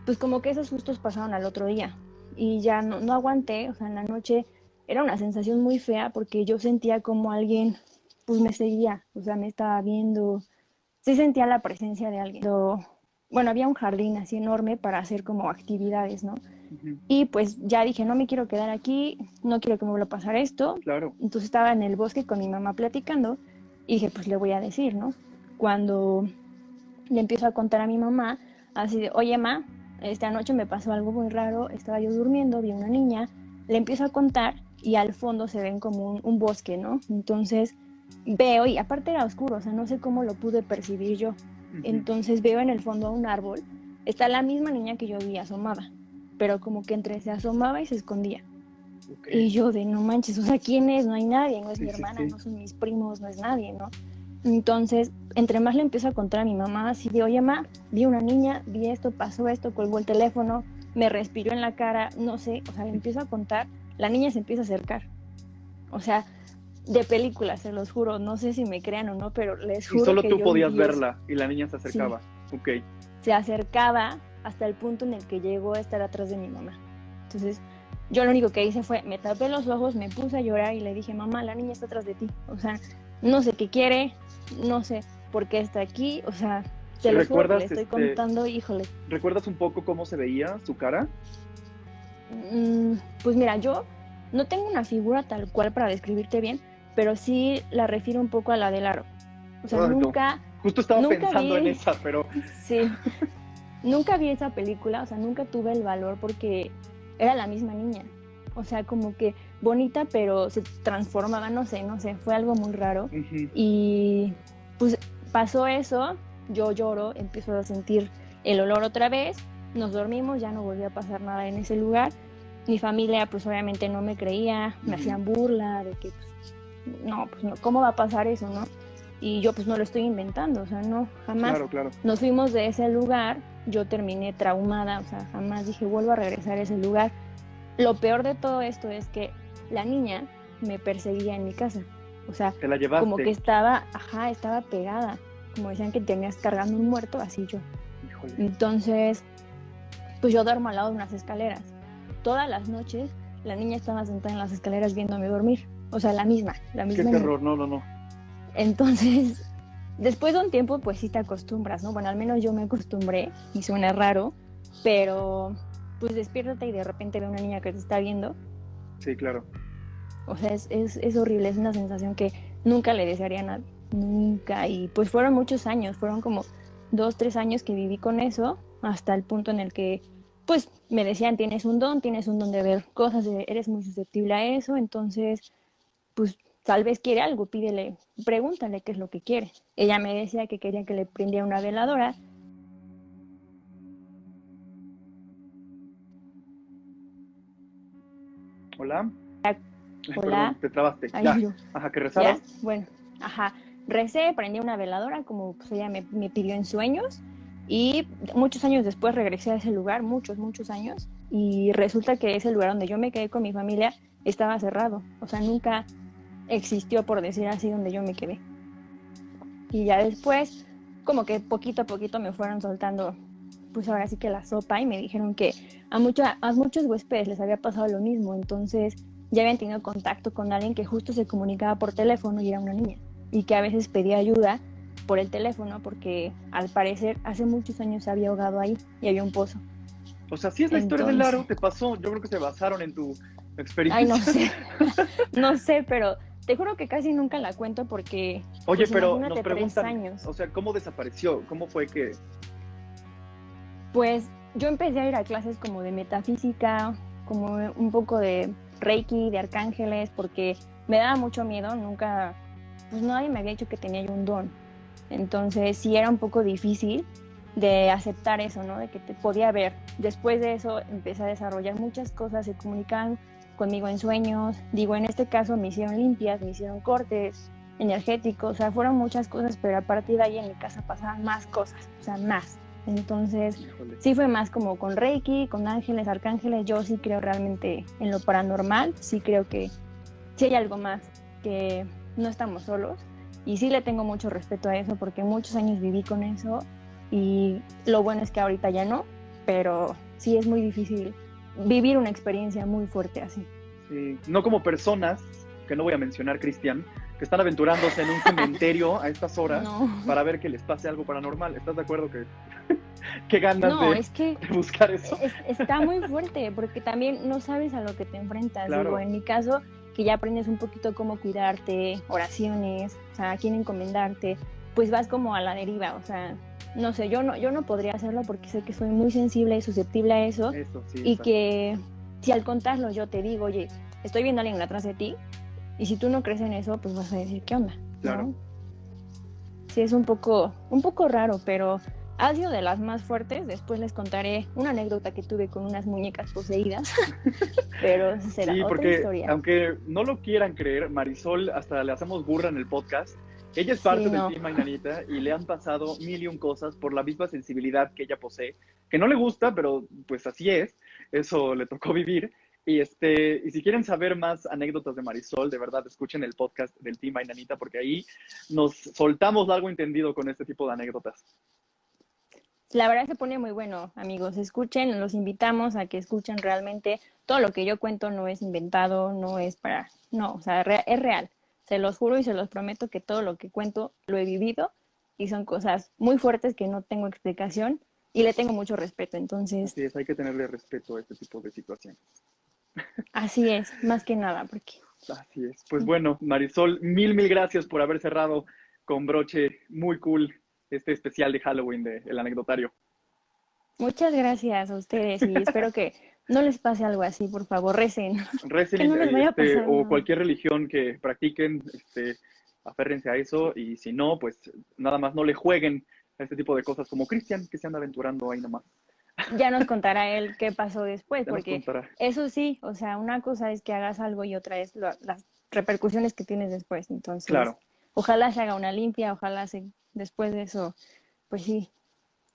pues como que esos sustos pasaron al otro día y ya no, no aguanté, o sea, en la noche era una sensación muy fea porque yo sentía como alguien, pues me seguía, o sea, me estaba viendo, sí sentía la presencia de alguien. Bueno, había un jardín así enorme para hacer como actividades, ¿no? Ujú. Y pues ya dije, no me quiero quedar aquí, no quiero que me vuelva a pasar esto. Claro. Entonces estaba en el bosque con mi mamá platicando y dije, pues le voy a decir, ¿no? Cuando le empiezo a contar a mi mamá, así de, oye, ma, esta noche me pasó algo muy raro, estaba yo durmiendo, vi una niña, le empiezo a contar y al fondo se ven como un, un bosque, ¿no? Entonces veo y aparte era oscuro, o sea, no sé cómo lo pude percibir yo. Entonces veo en el fondo un árbol está la misma niña que yo vi asomada, pero como que entre se asomaba y se escondía. Y yo de no manches, o sea, ¿quién es? No hay nadie, no es Sí, mi hermana, sí. no son mis primos, no es nadie, ¿no? Entonces, entre más le empiezo a contar a mi mamá, así de, oye, ma, vi una niña, vi esto, pasó esto, colgó el teléfono, me respiró en la cara, no sé, o sea, le empiezo a contar, la niña se empieza a acercar. O sea, de película, se los juro, no sé si me crean o no, pero les Y juro solo que tú yo podías verla y la niña se acercaba. Ok. se acercaba hasta el punto en el que llegó a estar atrás de mi mamá. Entonces, yo lo único que hice fue, me tapé los ojos, me puse a llorar y le dije, mamá, la niña está atrás de ti. O sea, no sé qué quiere, no sé por qué está aquí. O sea, se lo juro que ¿Recuerdas, le estoy este, contando, híjole. ¿Recuerdas un poco cómo se veía su cara? Mm, pues mira, yo no tengo una figura tal cual para describirte bien, pero sí la refiero un poco a la de Laro. O sea, Ay, no. nunca, Justo estaba Nunca pensando vi. en esa, pero Sí. nunca vi esa película, o sea, nunca tuve el valor porque era la misma niña. O sea, como que bonita, pero se transformaba, no sé, no sé, fue algo muy raro. Y pues pasó eso, yo lloro, empiezo a sentir el olor otra vez, nos dormimos, ya no volvió a pasar nada en ese lugar. Mi familia pues obviamente no me creía, me hacían burla de que pues, no, pues no, ¿cómo va a pasar eso, no? Y yo pues no lo estoy inventando, o sea, no, jamás. claro, claro. Nos fuimos de ese lugar, yo terminé traumada, o sea, jamás dije vuelvo a regresar a ese lugar. Lo peor de todo esto es que la niña me perseguía en mi casa, o sea, Te la llevaste. como que estaba, ajá, estaba pegada, como decían que tenías cargando un muerto, así yo. Híjole. Entonces, pues yo duermo al lado de unas escaleras. Todas las noches la niña estaba sentada en las escaleras viéndome dormir, o sea, la misma, la Qué misma. niña. terror, no, no, no. Entonces, después de un tiempo, pues sí te acostumbras, ¿no? Bueno, al menos yo me acostumbré y suena raro, pero pues despiértate y de repente ve una niña que te está viendo. Sí, claro. O sea, es, es, es horrible, es una sensación que nunca le desearía a nadie, nunca. Y pues fueron muchos años, fueron como dos, tres años que viví con eso, hasta el punto en el que, pues me decían, tienes un don, tienes un don de ver cosas, eres muy susceptible a eso, entonces, pues tal vez quiere algo, pídele, pregúntale qué es lo que quiere. Ella me decía que quería que le prendiera una veladora. Hola. Ay, Hola. Perdón, te trabaste. Ay, ya. Ajá, que Ya, rezabas. bueno, ajá. Recé, prendí una veladora como pues, ella me, me pidió en sueños y muchos años después regresé a ese lugar, muchos, muchos años, y resulta que ese lugar donde yo me quedé con mi familia estaba cerrado, o sea, nunca existió, por decir así, donde yo me quedé. Y ya después, como que poquito a poquito me fueron soltando, pues ahora sí que la sopa y me dijeron que a, mucha, a muchos huéspedes les había pasado lo mismo, entonces ya habían tenido contacto con alguien que justo se comunicaba por teléfono y era una niña y que a veces pedía ayuda por el teléfono porque al parecer hace muchos años se había ahogado ahí y había un pozo. O sea, sí es la historia de Entonces- Laro, te pasó. Yo creo que se basaron en tu experiencia. Ay, no sé, no sé, pero te juro que casi nunca la cuento porque... Oye, pues, pero nos preguntan, años. o sea, ¿cómo desapareció? ¿Cómo fue que...? Pues yo empecé a ir a clases como de metafísica, como un poco de reiki, de arcángeles, porque me daba mucho miedo, nunca, pues nadie me había dicho que tenía yo un don. Entonces sí era un poco difícil de aceptar eso, ¿no? De que te podía ver. Después de eso empecé a desarrollar muchas cosas, se comunicaban conmigo en sueños. Digo, en este caso me hicieron limpias, me hicieron cortes energéticos, o sea, fueron muchas cosas, pero a partir de ahí en mi casa pasaban más cosas, o sea, más. Entonces, Híjole. sí fue más como con Reiki, con ángeles, arcángeles. Yo sí creo realmente en lo paranormal. Sí creo que sí hay algo más, que no estamos solos. Y sí le tengo mucho respeto a eso porque muchos años viví con eso. Y lo bueno es que ahorita ya no, pero sí es muy difícil vivir una experiencia muy fuerte así. Sí, no como personas, que no voy a mencionar, Cristian, que están aventurándose en un cementerio a estas horas No, para ver que les pase algo paranormal. ¿Estás de acuerdo que qué ganas no de, es que de buscar eso? Es- está muy fuerte porque también no sabes a lo que te enfrentas. Claro. Digo, en mi caso, que ya aprendes un poquito cómo cuidarte, oraciones, o sea, a quién encomendarte, pues vas como a la deriva, o sea, no sé, yo no, yo no podría hacerlo porque sé que soy muy sensible y susceptible a eso Eso, sí. y que si al contarlo yo te digo, oye, estoy viendo a alguien atrás de ti y si tú no crees en eso, pues vas a decir, ¿qué onda? ¿No? Claro. Sí, es un poco, un poco raro, pero ha sido de las más fuertes. Después les contaré una anécdota que tuve con unas muñecas poseídas, pero será Sí, otra porque historia. aunque no lo quieran creer, Marisol, hasta le hacemos burra en el podcast. Ella es parte Sí, del no. Team Mainanita y le han pasado mil y un cosas por la misma sensibilidad que ella posee, que no le gusta, pero pues así es, eso le tocó vivir. Y, este, y si quieren saber más anécdotas de Marisol, de verdad, escuchen el podcast del Team Mainanita, porque ahí nos soltamos largo entendido con este tipo de anécdotas. La verdad se pone muy bueno, amigos. Escuchen, los invitamos a que escuchen realmente todo lo que yo cuento no es inventado, no es para, no, o sea, re- es real. Se los juro y se los prometo que todo lo que cuento lo he vivido y son cosas muy fuertes que no tengo explicación y le tengo mucho respeto. Entonces, Así es, hay que tenerle respeto a este tipo de situaciones. así es, más que nada, porque Así es. Pues bueno, Marisol, mil, mil gracias por haber cerrado con broche muy cool este especial de Halloween de El Anecdotario. muchas gracias a ustedes y espero que no les pase algo así, por favor, recen. Recen Que no les y, vaya a este, pasar o cualquier religión que practiquen, este, aférrense a eso y si no, pues nada más no le jueguen a este tipo de cosas como Cristian, que se anda aventurando ahí nomás. Ya nos contará él qué pasó después, Ya porque. Eso sí, o sea, una cosa es que hagas algo y otra es lo- las repercusiones que tienes después. Entonces, Claro. ojalá se haga una limpia, ojalá se, después de eso, pues sí,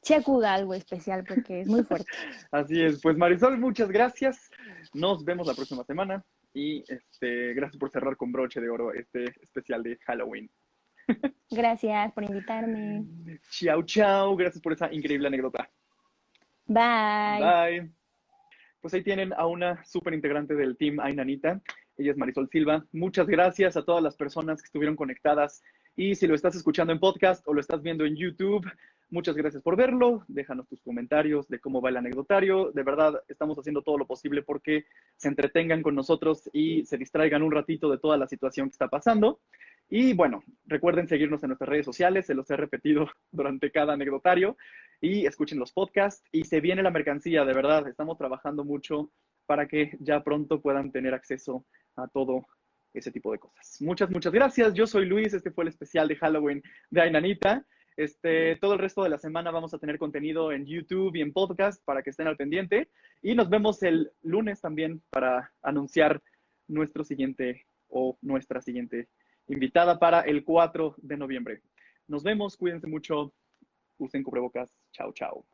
se acuda algo especial porque es muy fuerte. Así es. Pues Marisol, muchas gracias. Nos vemos la próxima semana y este, gracias por cerrar con broche de oro este especial de Halloween. Gracias por invitarme. Chao, chao. Gracias por esa increíble anécdota. Bye. Bye. Pues ahí tienen a una súper integrante del team Ainanita. Ella es Marisol Silva. Muchas gracias a todas las personas que estuvieron conectadas. Y si lo estás escuchando en podcast o lo estás viendo en YouTube, muchas gracias por verlo. Déjanos tus comentarios de cómo va el anecdotario. De verdad, estamos haciendo todo lo posible porque se entretengan con nosotros y se distraigan un ratito de toda la situación que está pasando. Y bueno, recuerden seguirnos en nuestras redes sociales, se los he repetido durante cada anecdotario y escuchen los podcasts y se viene la mercancía, de verdad, estamos trabajando mucho para que ya pronto puedan tener acceso a todo ese tipo de cosas. Muchas, muchas gracias. Yo soy Luis, este fue el especial de Halloween de Ainanita. Este, todo el resto de la semana vamos a tener contenido en YouTube y en podcast para que estén al pendiente. Y nos vemos el lunes también para anunciar nuestro siguiente o nuestra siguiente invitada para el 4 de noviembre. Nos vemos, cuídense mucho, usen cubrebocas. Chao, chao.